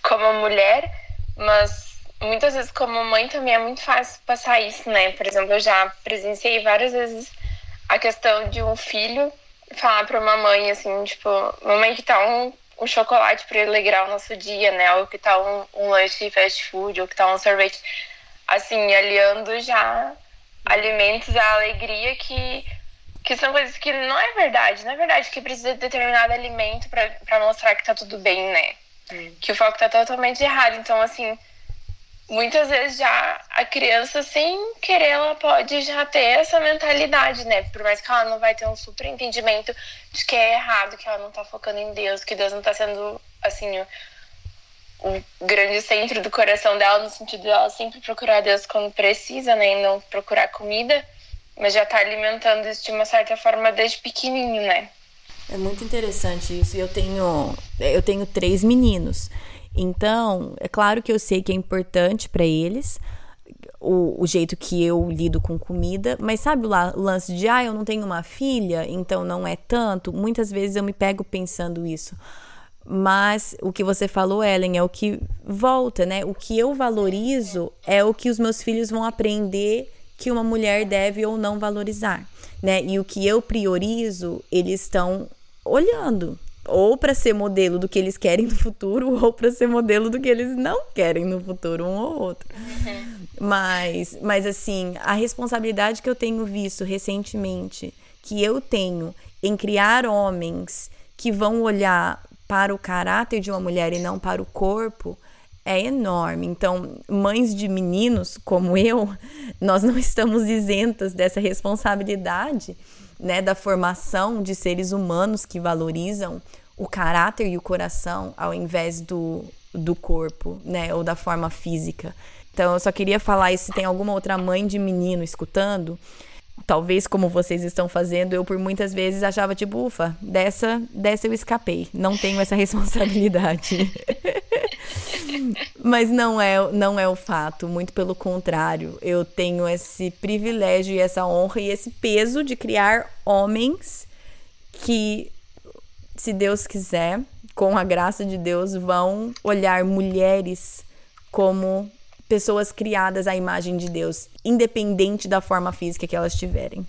como mulher, mas muitas vezes como mãe também é muito fácil passar isso, né? Por exemplo, eu já presenciei várias vezes a questão de um filho falar pra uma mãe, assim, tipo, mamãe que tá um, um chocolate pra alegrar o nosso dia, né? Ou que tá um, um lanche fast food, ou que tá um sorvete. Assim, aliando já alimentos à alegria que, que são coisas que não é verdade. Não é verdade que precisa de determinado alimento para mostrar que tá tudo bem, né? Hum. Que o foco tá totalmente errado. Então, assim, muitas vezes já a criança, sem querer, ela pode já ter essa mentalidade, né? Por mais que ela não vai ter um super entendimento de que é errado, que ela não tá focando em Deus, que Deus não tá sendo, assim, o, o grande centro do coração dela, no sentido de ela sempre procurar Deus quando precisa, né? E não procurar comida, mas já tá alimentando isso de uma certa forma desde pequenininho, né? É muito interessante isso. Eu tenho, eu tenho três meninos. Então, é claro que eu sei que é importante para eles o, o, jeito que eu lido com comida, mas sabe o lance de, ah, eu não tenho uma filha, então não é tanto? Muitas vezes eu me pego pensando isso. Mas o que você falou, Ellen, é o que volta, né? O que eu valorizo é o que os meus filhos vão aprender que uma mulher deve ou não valorizar, né? E o que eu priorizo, eles estão olhando ou para ser modelo do que eles querem no futuro, [LAUGHS] ou para ser modelo do que eles não querem no futuro, um ou outro. Uhum. Mas, mas assim, a responsabilidade que eu tenho visto recentemente, que eu tenho em criar homens que vão olhar para o caráter de uma mulher e não para o corpo, é enorme. Então, mães de meninos como eu, nós não estamos isentas dessa responsabilidade né, da formação de seres humanos que valorizam o caráter e o coração ao invés do, do corpo, né, ou da forma física. Então, eu só queria falar isso se tem alguma outra mãe de menino escutando, talvez como vocês estão fazendo, eu por muitas vezes achava tipo, ufa, dessa, dessa eu escapei, não tenho essa [LAUGHS] responsabilidade. [LAUGHS] Mas não é, não é o fato, muito pelo contrário. Eu tenho esse privilégio e essa honra e esse peso de criar homens que, se Deus quiser, com a graça de Deus, vão olhar mulheres como pessoas criadas à imagem de Deus, independente da forma física que elas tiverem.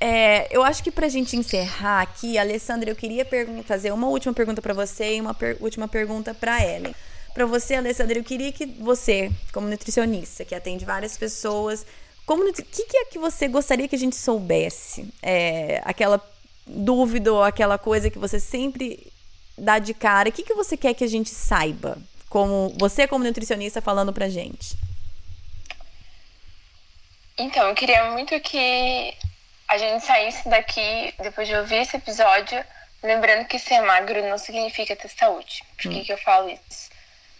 É, eu acho que para a gente encerrar aqui, Alessandra, eu queria fazer uma última pergunta para você e uma per última pergunta para Ellen. Para você, Alessandra, eu queria que você, como nutricionista, que atende várias pessoas, como o que, que é que você gostaria que a gente soubesse? É, aquela dúvida ou aquela coisa que você sempre dá de cara, o que, que você quer que a gente saiba? Como você, como nutricionista, falando pra gente. Então, eu queria muito que a gente saísse daqui, depois de ouvir esse episódio, lembrando que ser magro não significa ter saúde. Por que, hum. que eu falo isso?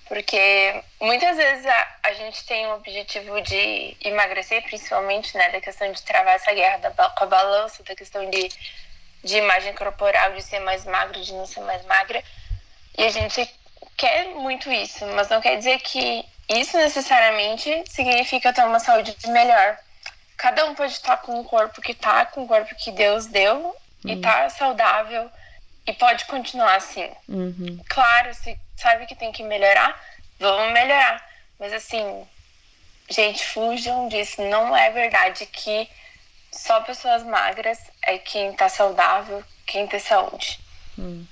Porque muitas vezes a, a gente tem o objetivo de emagrecer, principalmente, né, da questão de travar essa guerra da, com a balança, da questão de, de imagem corporal, de ser mais magro, de não ser mais magra. E a gente quer muito isso, mas não quer dizer que isso necessariamente significa ter uma saúde melhor. Cada um pode estar com um corpo que tá, com o corpo que Deus deu, uhum. e tá saudável, e pode continuar assim. Uhum. Claro, se sabe que tem que melhorar, vamos melhorar. Mas assim, gente, fujam disso. Não é verdade que só pessoas magras é quem tá saudável, quem tem saúde. Hum.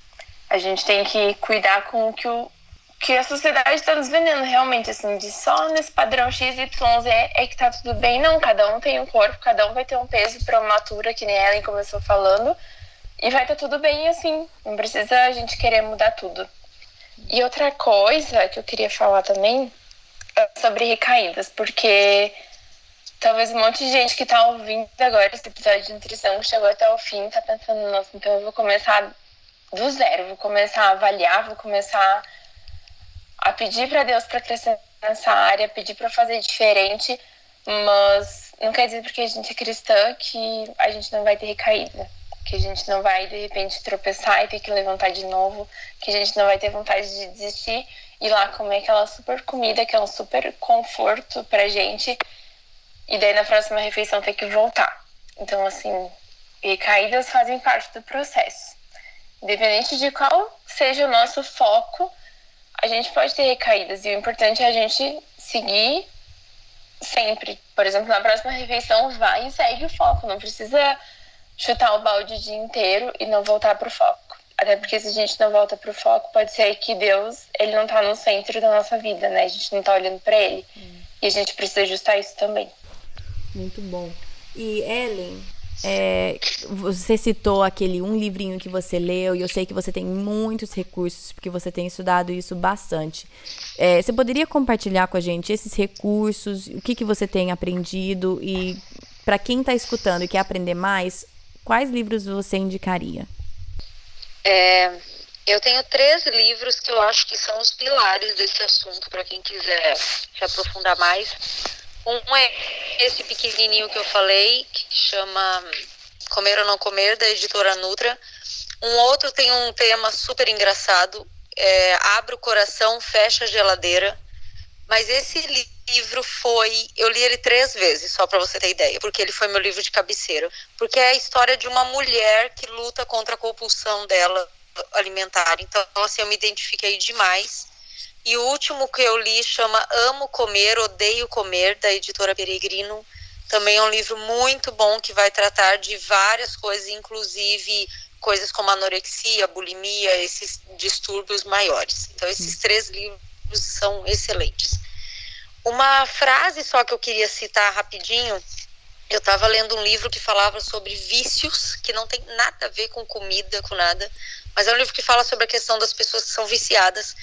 A gente tem que cuidar com o que, o, que a sociedade está nos vendendo realmente, assim, de só nesse padrão XYZ é que tá tudo bem. Não, cada um tem um corpo, cada um vai ter um peso para uma altura, que nem Ellen começou falando, e vai estar tá tudo bem assim. Não precisa a gente querer mudar tudo. E outra coisa que eu queria falar também é sobre recaídas, porque talvez um monte de gente que tá ouvindo agora esse episódio de nutrição chegou até o fim, tá pensando, nossa, então eu vou começar do zero, vou começar a avaliar, vou começar a pedir para Deus para crescer nessa área, pedir para fazer diferente, mas não quer dizer porque a gente é cristã que a gente não vai ter recaída que a gente não vai de repente tropeçar e ter que levantar de novo, que a gente não vai ter vontade de desistir e lá comer aquela super comida, que é um super conforto pra gente, e daí na próxima refeição ter que voltar. Então, assim, recaídas fazem parte do processo. Independente de qual seja o nosso foco, a gente pode ter recaídas e o importante é a gente seguir sempre. Por exemplo, na próxima refeição, vai e segue o foco. Não precisa chutar o balde o dia inteiro e não voltar pro foco. Até porque se a gente não volta pro foco, pode ser que Deus, ele não tá no centro da nossa vida, né? A gente não tá olhando para ele. Hum. E a gente precisa ajustar isso também. Muito bom. E Ellen, é, você citou aquele um livrinho que você leu e eu sei que você tem muitos recursos porque você tem estudado isso bastante. É, você poderia compartilhar com a gente esses recursos, o que, que você tem aprendido e para quem está escutando e quer aprender mais, quais livros você indicaria? É, eu tenho três livros que eu acho que são os pilares desse assunto para quem quiser se aprofundar mais. Um é esse pequenininho que eu falei, que chama Comer ou Não Comer, da editora Nutra. Um outro tem um tema super engraçado, é, Abre o Coração, Fecha a Geladeira. Mas esse livro foi. Eu li ele três vezes, só para você ter ideia, porque ele foi meu livro de cabeceira. Porque é a história de uma mulher que luta contra a compulsão dela alimentar. Então, assim, eu me identifiquei demais. E o último que eu li chama Amo Comer, Odeio Comer, da editora Peregrino. Também é um livro muito bom que vai tratar de várias coisas, inclusive coisas como anorexia, bulimia, esses distúrbios maiores. Então, esses hum. três livros são excelentes. Uma frase só que eu queria citar rapidinho. Eu estava lendo um livro que falava sobre vícios, que não tem nada a ver com comida, com nada, mas é um livro que fala sobre a questão das pessoas que são viciadas.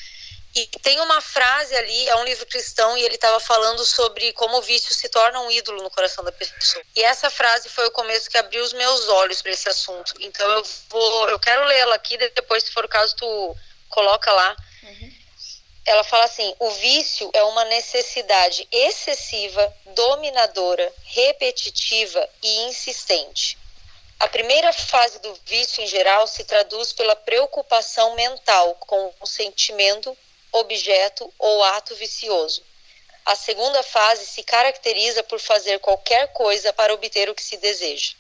E tem uma frase ali, é um livro cristão, e ele estava falando sobre como o vício se torna um ídolo no coração da pessoa. E essa frase foi o começo que abriu os meus olhos para esse assunto. Então eu vou, eu quero lê-la aqui, depois, se for o caso, tu coloca lá. Uhum. Ela fala assim: o vício é uma necessidade excessiva, dominadora, repetitiva e insistente. A primeira fase do vício, em geral, se traduz pela preocupação mental com o sentimento objeto ou ato vicioso. A segunda fase se caracteriza por fazer qualquer coisa para obter o que se deseja.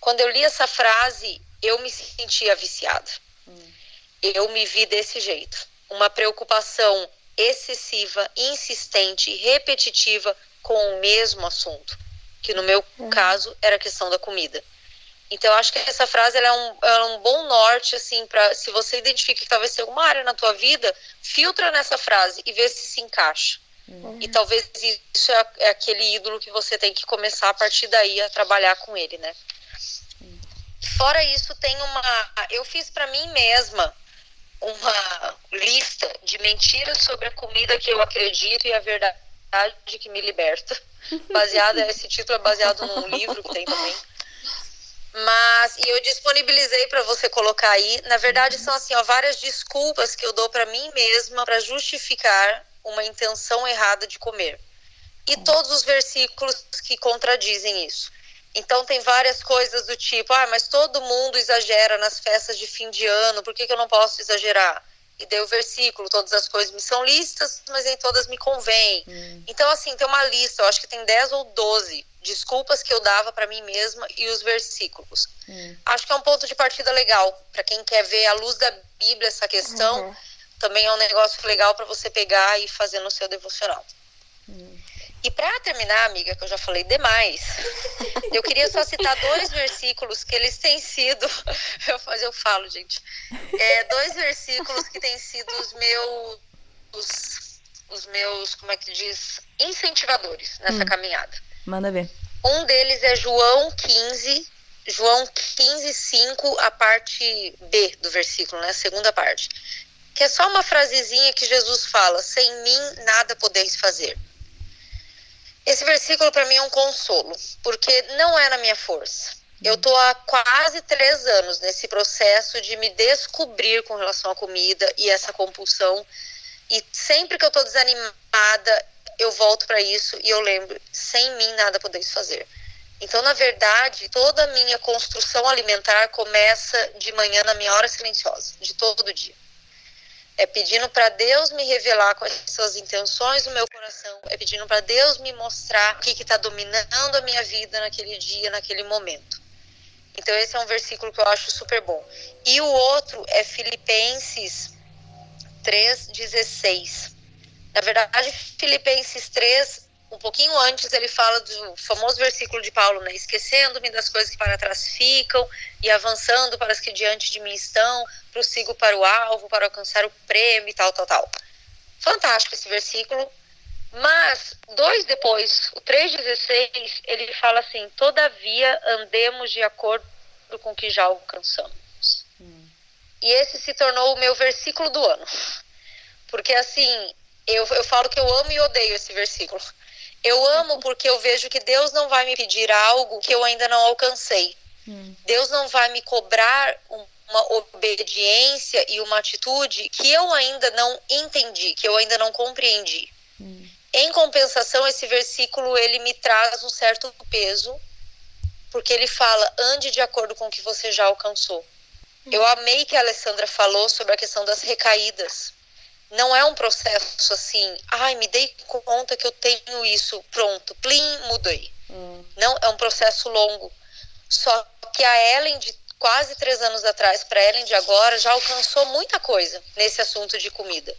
Quando eu li essa frase, eu me sentia viciada. Hum. Eu me vi desse jeito. Uma preocupação excessiva, insistente e repetitiva com o mesmo assunto, que no meu hum. caso era a questão da comida. Então, acho que essa frase é, um, é um bom norte, assim, para se você identifica que talvez seja alguma área na tua vida, filtra nessa frase e vê se se encaixa. Uhum. E talvez isso é, é, aquele ídolo que você tem que começar a partir daí a trabalhar com ele, né? Uhum. Fora isso, tem uma. Eu fiz para mim mesma uma lista de mentiras sobre a comida que eu acredito e a verdade que me liberta. [LAUGHS] Baseada, esse título é baseado num livro que tem também. Mas e eu disponibilizei para você colocar aí. Na verdade, são assim, ó, várias desculpas que eu dou para mim mesma para justificar uma intenção errada de comer. E todos os versículos que contradizem isso. Então tem várias coisas do tipo, ah, mas todo mundo exagera nas festas de fim de ano, por que, que eu não posso exagerar? E deu o versículo, todas as coisas me são listas, mas em todas me convém. Hum. Então, assim, tem uma lista, eu acho que tem 10 ou 12 desculpas que eu dava para mim mesma e os versículos. Hum. Acho que é um ponto de partida legal para quem quer ver à luz da Bíblia essa questão. Uhum. Também é um negócio legal para você pegar e fazer no seu devocional. Hum. E para terminar, amiga, que eu já falei demais, [LAUGHS] eu queria só citar dois versículos que eles têm sido, [LAUGHS] eu, eu falo, gente, é, dois versículos que têm sido os meus, os, os meus, como é que diz, incentivadores nessa hum. caminhada. Manda ver. Um deles é João 15, João 15, 5, a parte B do versículo, né? A segunda parte. Que é só uma frasezinha que Jesus fala: Sem mim nada podeis fazer. Esse versículo para mim é um consolo, porque não é na minha força. Eu tô há quase três anos nesse processo de me descobrir com relação à comida e essa compulsão. E sempre que eu tô desanimada, eu volto para isso e eu lembro, sem mim nada podeis fazer. Então, na verdade, toda a minha construção alimentar começa de manhã na minha hora silenciosa, de todo dia. É pedindo para Deus me revelar quais são as intenções do meu coração, é pedindo para Deus me mostrar o que está dominando a minha vida naquele dia, naquele momento. Então, esse é um versículo que eu acho super bom. E o outro é Filipenses 3,16 na verdade, Filipenses 3, um pouquinho antes, ele fala do famoso versículo de Paulo, né? Esquecendo-me das coisas que para trás ficam e avançando para as que diante de mim estão, prossigo para o alvo, para alcançar o prêmio e tal, tal, tal. Fantástico esse versículo. Mas, dois depois, o 3,16, ele fala assim: Todavia andemos de acordo com o que já alcançamos. Hum. E esse se tornou o meu versículo do ano. Porque, assim, eu, eu falo que eu amo e odeio esse versículo. Eu amo porque eu vejo que Deus não vai me pedir algo que eu ainda não alcancei. Hum. Deus não vai me cobrar uma obediência e uma atitude que eu ainda não entendi, que eu ainda não compreendi. Hum. Em compensação, esse versículo ele me traz um certo peso, porque ele fala: ande de acordo com o que você já alcançou. Hum. Eu amei que a Alessandra falou sobre a questão das recaídas. Não é um processo assim, ai, me dei conta que eu tenho isso, pronto, plim, mudei. Hum. Não, é um processo longo. Só que a Ellen de quase três anos atrás para Ellen de agora já alcançou muita coisa nesse assunto de comida.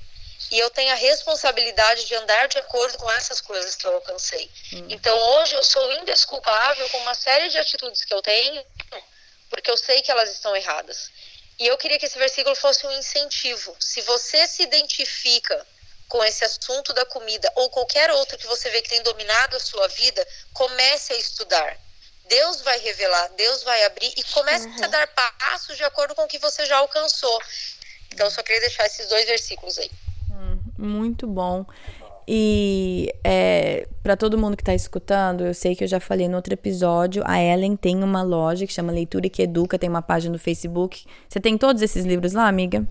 E eu tenho a responsabilidade de andar de acordo com essas coisas que eu alcancei. Hum. Então hoje eu sou indesculpável com uma série de atitudes que eu tenho, porque eu sei que elas estão erradas. E eu queria que esse versículo fosse um incentivo. Se você se identifica com esse assunto da comida ou qualquer outro que você vê que tem dominado a sua vida, comece a estudar. Deus vai revelar, Deus vai abrir e comece uhum. a dar passos de acordo com o que você já alcançou. Então, eu só queria deixar esses dois versículos aí. Hum, muito bom. E é, para todo mundo que está escutando, eu sei que eu já falei no outro episódio, a Ellen tem uma loja que chama Leitura e que Educa, tem uma página no Facebook. Você tem todos esses livros lá, amiga?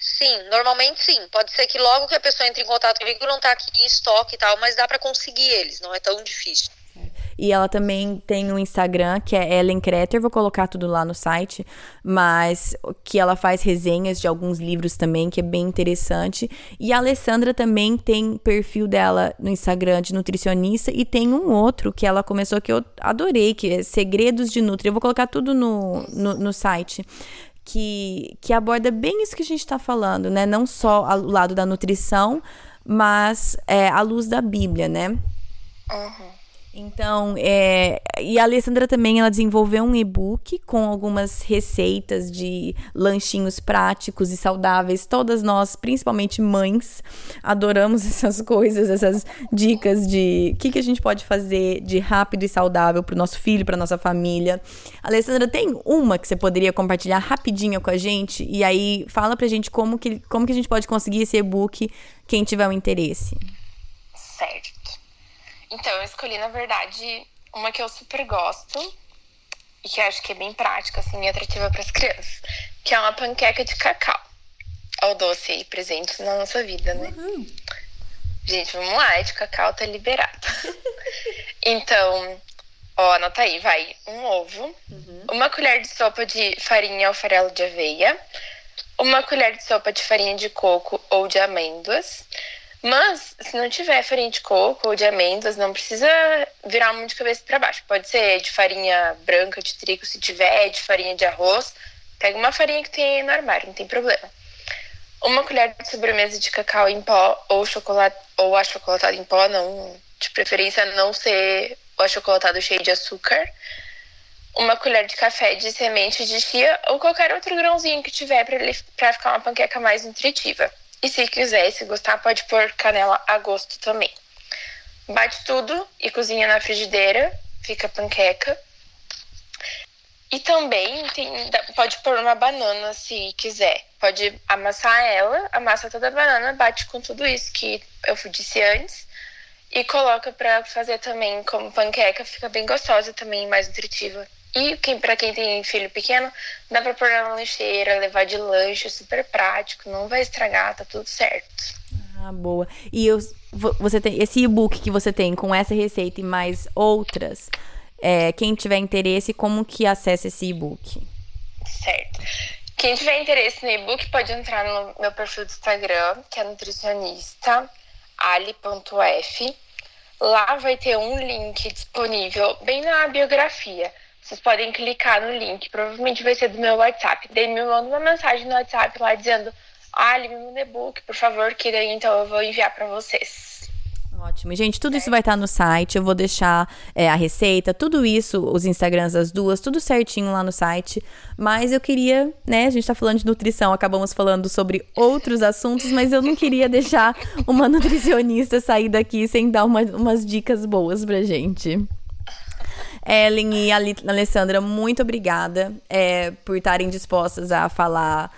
Sim, normalmente sim. Pode ser que logo que a pessoa entre em contato comigo não está aqui em estoque e tal, mas dá para conseguir eles, não é tão difícil. E ela também tem um Instagram que é Ellen Kreter, vou colocar tudo lá no site, mas que ela faz resenhas de alguns livros também, que é bem interessante. E a Alessandra também tem perfil dela no Instagram de nutricionista e tem um outro que ela começou que eu adorei, que é Segredos de Nutri. Eu vou colocar tudo no, no, no site. Que, que aborda bem isso que a gente está falando, né? Não só o lado da nutrição, mas é, a luz da Bíblia, né? Uhum. Então, é, e a Alessandra também ela desenvolveu um e-book com algumas receitas de lanchinhos práticos e saudáveis. Todas nós, principalmente mães, adoramos [LAUGHS] essas coisas, essas dicas de o que, que a gente pode fazer de rápido e saudável para o nosso filho, para nossa família. Alessandra, tem uma que você poderia compartilhar rapidinho com a gente? E aí fala pra gente como que, como que a gente pode conseguir esse e-book, quem tiver o um interesse. Certo. Então, eu escolhi, na verdade, uma que eu super gosto e que acho que é bem prática, assim, e atrativa para as crianças, que é uma panqueca de cacau. Ao doce aí presente na nossa vida, né? Uhum. Gente, vamos lá, é de cacau tá liberado. [LAUGHS] então, ó, anota aí, vai. Um ovo, uhum. uma colher de sopa de farinha ou farelo de aveia, uma colher de sopa de farinha de coco ou de amêndoas, mas, se não tiver farinha de coco ou de amêndoas, não precisa virar muito de cabeça para baixo. Pode ser de farinha branca, de trigo, se tiver, de farinha de arroz. Pega uma farinha que tem aí no armário, não tem problema. Uma colher de sobremesa de cacau em pó ou chocolate ou achocolatado em pó, não, de preferência não ser o achocolatado cheio de açúcar. Uma colher de café de semente de chia ou qualquer outro grãozinho que tiver para ficar uma panqueca mais nutritiva. E se quiser, se gostar, pode pôr canela a gosto também. Bate tudo e cozinha na frigideira, fica panqueca. E também tem, pode pôr uma banana se quiser. Pode amassar ela, amassa toda a banana, bate com tudo isso que eu disse antes. E coloca para fazer também como panqueca, fica bem gostosa também, mais nutritiva. E quem, para quem tem filho pequeno, dá para pôr na lancheira, levar de lanche, super prático, não vai estragar, tá tudo certo. Ah, boa. E eu, você tem esse e-book que você tem com essa receita e mais outras. É, quem tiver interesse, como que acessa esse e-book? Certo. Quem tiver interesse no e-book pode entrar no meu perfil do Instagram, que é nutricionista ali.f. Lá vai ter um link disponível bem na biografia vocês podem clicar no link, provavelmente vai ser do meu WhatsApp. Daí me manda uma mensagem no WhatsApp lá dizendo: Ah, me manda e-book, por favor, que daí então eu vou enviar para vocês. Ótimo. Gente, tudo isso vai estar no site. Eu vou deixar é, a receita, tudo isso, os Instagrams das duas, tudo certinho lá no site. Mas eu queria, né? A gente tá falando de nutrição, acabamos falando sobre outros assuntos, mas eu não queria deixar uma nutricionista sair daqui sem dar uma, umas dicas boas pra gente. Ellen e a Alessandra, muito obrigada é, por estarem dispostas a falar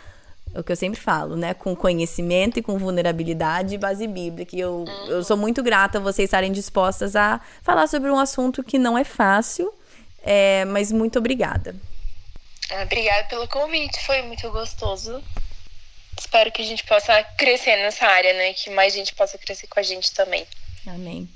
é o que eu sempre falo, né? Com conhecimento e com vulnerabilidade e base bíblica. E eu, eu sou muito grata a vocês estarem dispostas a falar sobre um assunto que não é fácil, é, mas muito obrigada. Ah, obrigada pelo convite, foi muito gostoso. Espero que a gente possa crescer nessa área, né? Que mais gente possa crescer com a gente também. Amém.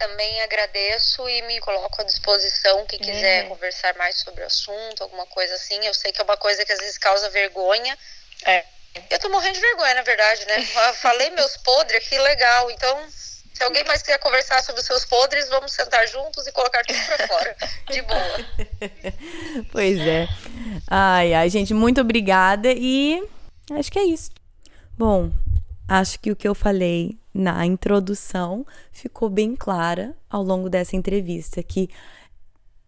Também agradeço e me coloco à disposição quem quiser uhum. conversar mais sobre o assunto, alguma coisa assim. Eu sei que é uma coisa que às vezes causa vergonha, é. Eu tô morrendo de vergonha, na verdade, né? [LAUGHS] Falei meus podres aqui, legal. Então, se alguém mais quiser conversar sobre os seus podres, vamos sentar juntos e colocar tudo pra fora. [LAUGHS] De boa. pois é. Ai, ai, gente, muito obrigada e acho que é isso. Bom, acho que o que eu falei na introdução ficou bem clara ao longo dessa entrevista que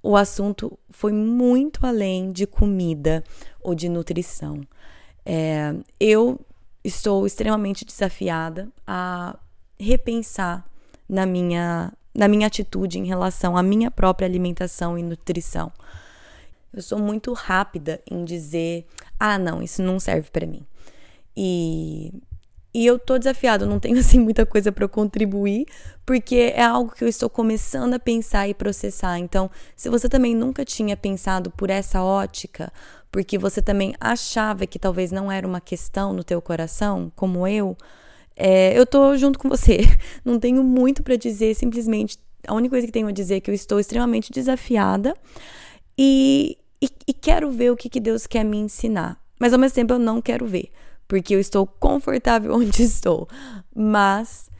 o assunto foi muito além de comida ou de nutrição. É, eu estou extremamente desafiada a repensar na minha, na minha atitude em relação à minha própria alimentação e nutrição. Eu sou muito rápida em dizer: ah, não, isso não serve para mim. E, e eu tô desafiada, não tenho [LAUGHS] assim muita coisa para contribuir, porque é algo que eu estou começando a pensar e processar. Então, se você também nunca tinha pensado por essa ótica, porque você também achava que talvez não era uma questão no teu coração, como eu, é, eu tô junto com você. [LAUGHS] Não tenho muito para dizer, simplesmente a única coisa que tenho a dizer é que eu estou extremamente desafiada e, e, e quero ver o que, que Deus quer me ensinar. Mas ao mesmo tempo eu não quero ver, porque eu estou confortável [LAUGHS] onde estou. Mas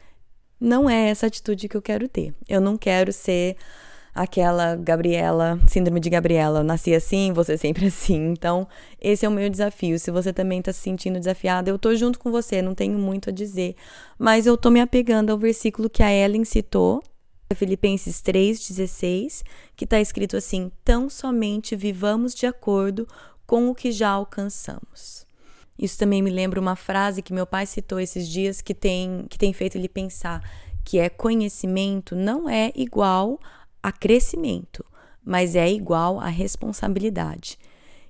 não é essa atitude que eu quero ter. Eu não quero ser aquela Gabriela, síndrome de Gabriela, nasci assim, você sempre [LAUGHS] assim. Então, esse é o meu desafio. Se você também está se sentindo desafiada, eu tô junto com você, não tenho muito a dizer, mas eu tô me apegando ao versículo que a Ellen citou, Filipenses 3:16, que está escrito assim: "Tão somente vivamos de acordo com o que já alcançamos". Isso também me lembra uma frase que meu pai citou esses dias que tem que tem feito ele pensar que é conhecimento não é igual a crescimento, mas é igual a responsabilidade.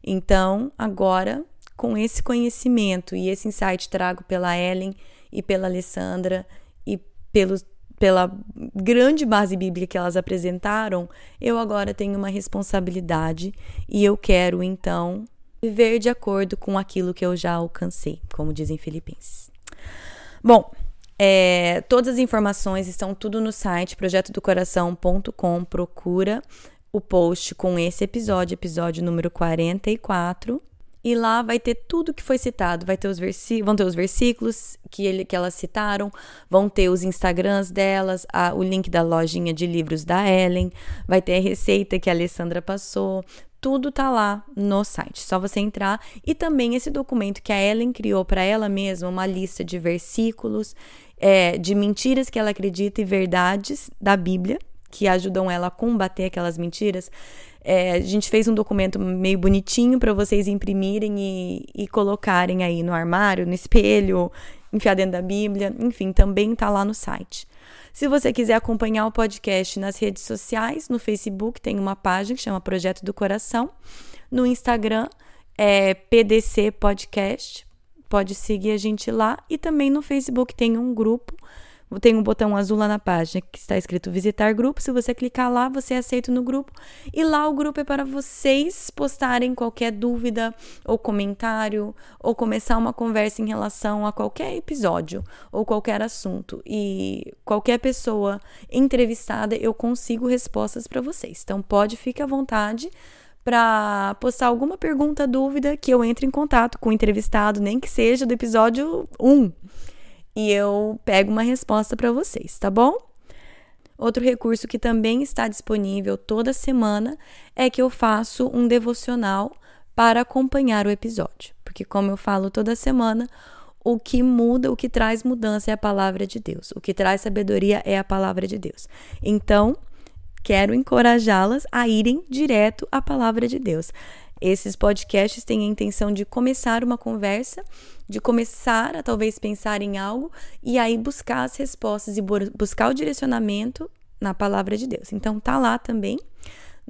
Então, agora, com esse conhecimento e esse insight trago pela Ellen e pela Alessandra e pelos, pela grande base bíblica que elas apresentaram, eu agora tenho uma responsabilidade e eu quero então viver de acordo com aquilo que eu já alcancei, como dizem Filipenses. Bom, é, todas as informações estão tudo no site projetodocoração.com. Procura o post com esse episódio, episódio número 44. E lá vai ter tudo que foi citado. Vai ter os vão ter os versículos que, ele, que elas citaram, vão ter os Instagrams delas, a, o link da lojinha de livros da Ellen, vai ter a receita que a Alessandra passou, tudo tá lá no site. Só você entrar e também esse documento que a Ellen criou para ela mesma, uma lista de versículos, é, de mentiras que ela acredita e verdades da Bíblia que ajudam ela a combater aquelas mentiras. É, a gente fez um documento meio bonitinho para vocês imprimirem e, e, colocarem aí no armário, no espelho, enfiar dentro da Bíblia, enfim, também tá lá no site. Se você quiser acompanhar o podcast nas redes sociais, no Facebook tem uma página que chama Projeto do Coração. No Instagram é PDC Podcast. Pode seguir a gente lá. E também no Facebook tem um grupo tem um botão azul lá na página que está escrito visitar grupo. Se você clicar lá, você é aceita no grupo. E lá o grupo é para vocês postarem qualquer dúvida ou comentário ou começar uma conversa em relação a qualquer episódio ou qualquer assunto. E qualquer pessoa entrevistada, eu consigo respostas para vocês. Então pode ficar à vontade para postar alguma pergunta, dúvida, que eu entre em contato com o entrevistado, nem que seja do episódio 1 e eu pego uma resposta para vocês, tá bom? Outro recurso que também está disponível toda semana é que eu faço um devocional para acompanhar o episódio, porque como eu falo toda semana, o que muda, o que traz mudança é a palavra de Deus. O que traz sabedoria é a palavra de Deus. Então, quero encorajá-las a irem direto à palavra de Deus. Esses podcasts têm a intenção de começar uma conversa, de começar a talvez pensar em algo e aí buscar as respostas e buscar o direcionamento na palavra de Deus. Então tá lá também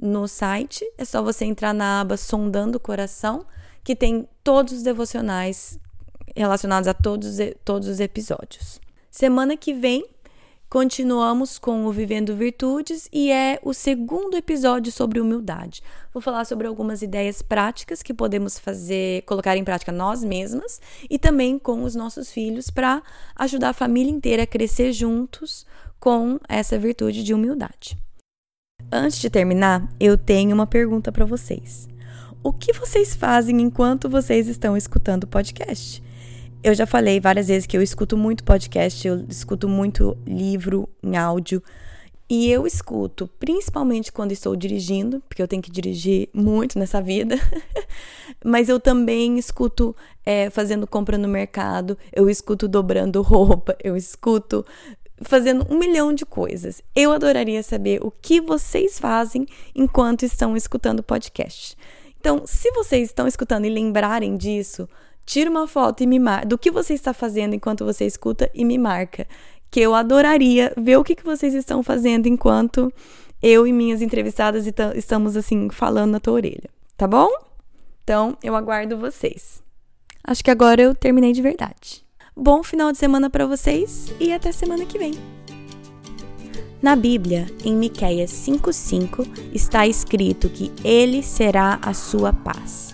no site, é só você entrar na aba Sondando o Coração, que tem todos os devocionais relacionados a todos, todos os episódios. Semana que vem continuamos com o Vivendo Virtudes e é o segundo episódio sobre humildade. Vou falar sobre algumas ideias práticas que podemos fazer, colocar em prática nós mesmas e também com os nossos filhos para ajudar a família inteira a crescer juntos com essa virtude de humildade. Antes de terminar, eu tenho uma pergunta para vocês. O que vocês fazem enquanto vocês estão escutando o podcast? Eu já falei várias vezes que eu escuto muito podcast, eu escuto muito livro em áudio. E eu escuto principalmente quando estou dirigindo, porque eu tenho que dirigir muito nessa vida. [LAUGHS] Mas eu também escuto é, fazendo compra no mercado, eu escuto dobrando roupa, eu escuto fazendo um milhão de coisas. Eu adoraria saber o que vocês fazem enquanto estão escutando podcast. Então, se vocês estão escutando e lembrarem disso, tira uma foto e me marca do que você está fazendo enquanto você escuta e me marca. Que eu adoraria ver o que, que vocês estão fazendo enquanto eu e minhas entrevistadas estamos assim falando na tua orelha, tá bom? Então, eu aguardo vocês. Acho que agora eu terminei de verdade. Bom final de semana para vocês e até semana que vem. Na Bíblia, em Miqueias 5:5, está escrito que ele será a sua paz.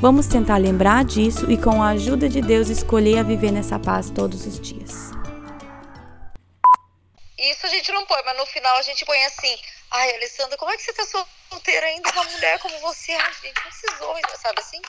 Vamos tentar lembrar disso e, com a ajuda de Deus, escolher a viver nessa paz todos os dias. Isso a gente não põe, mas no final a gente põe assim: ai, Alessandra, como é que você tá solteira ainda? Uma mulher como você, ai, gente, não precisou, sabe assim?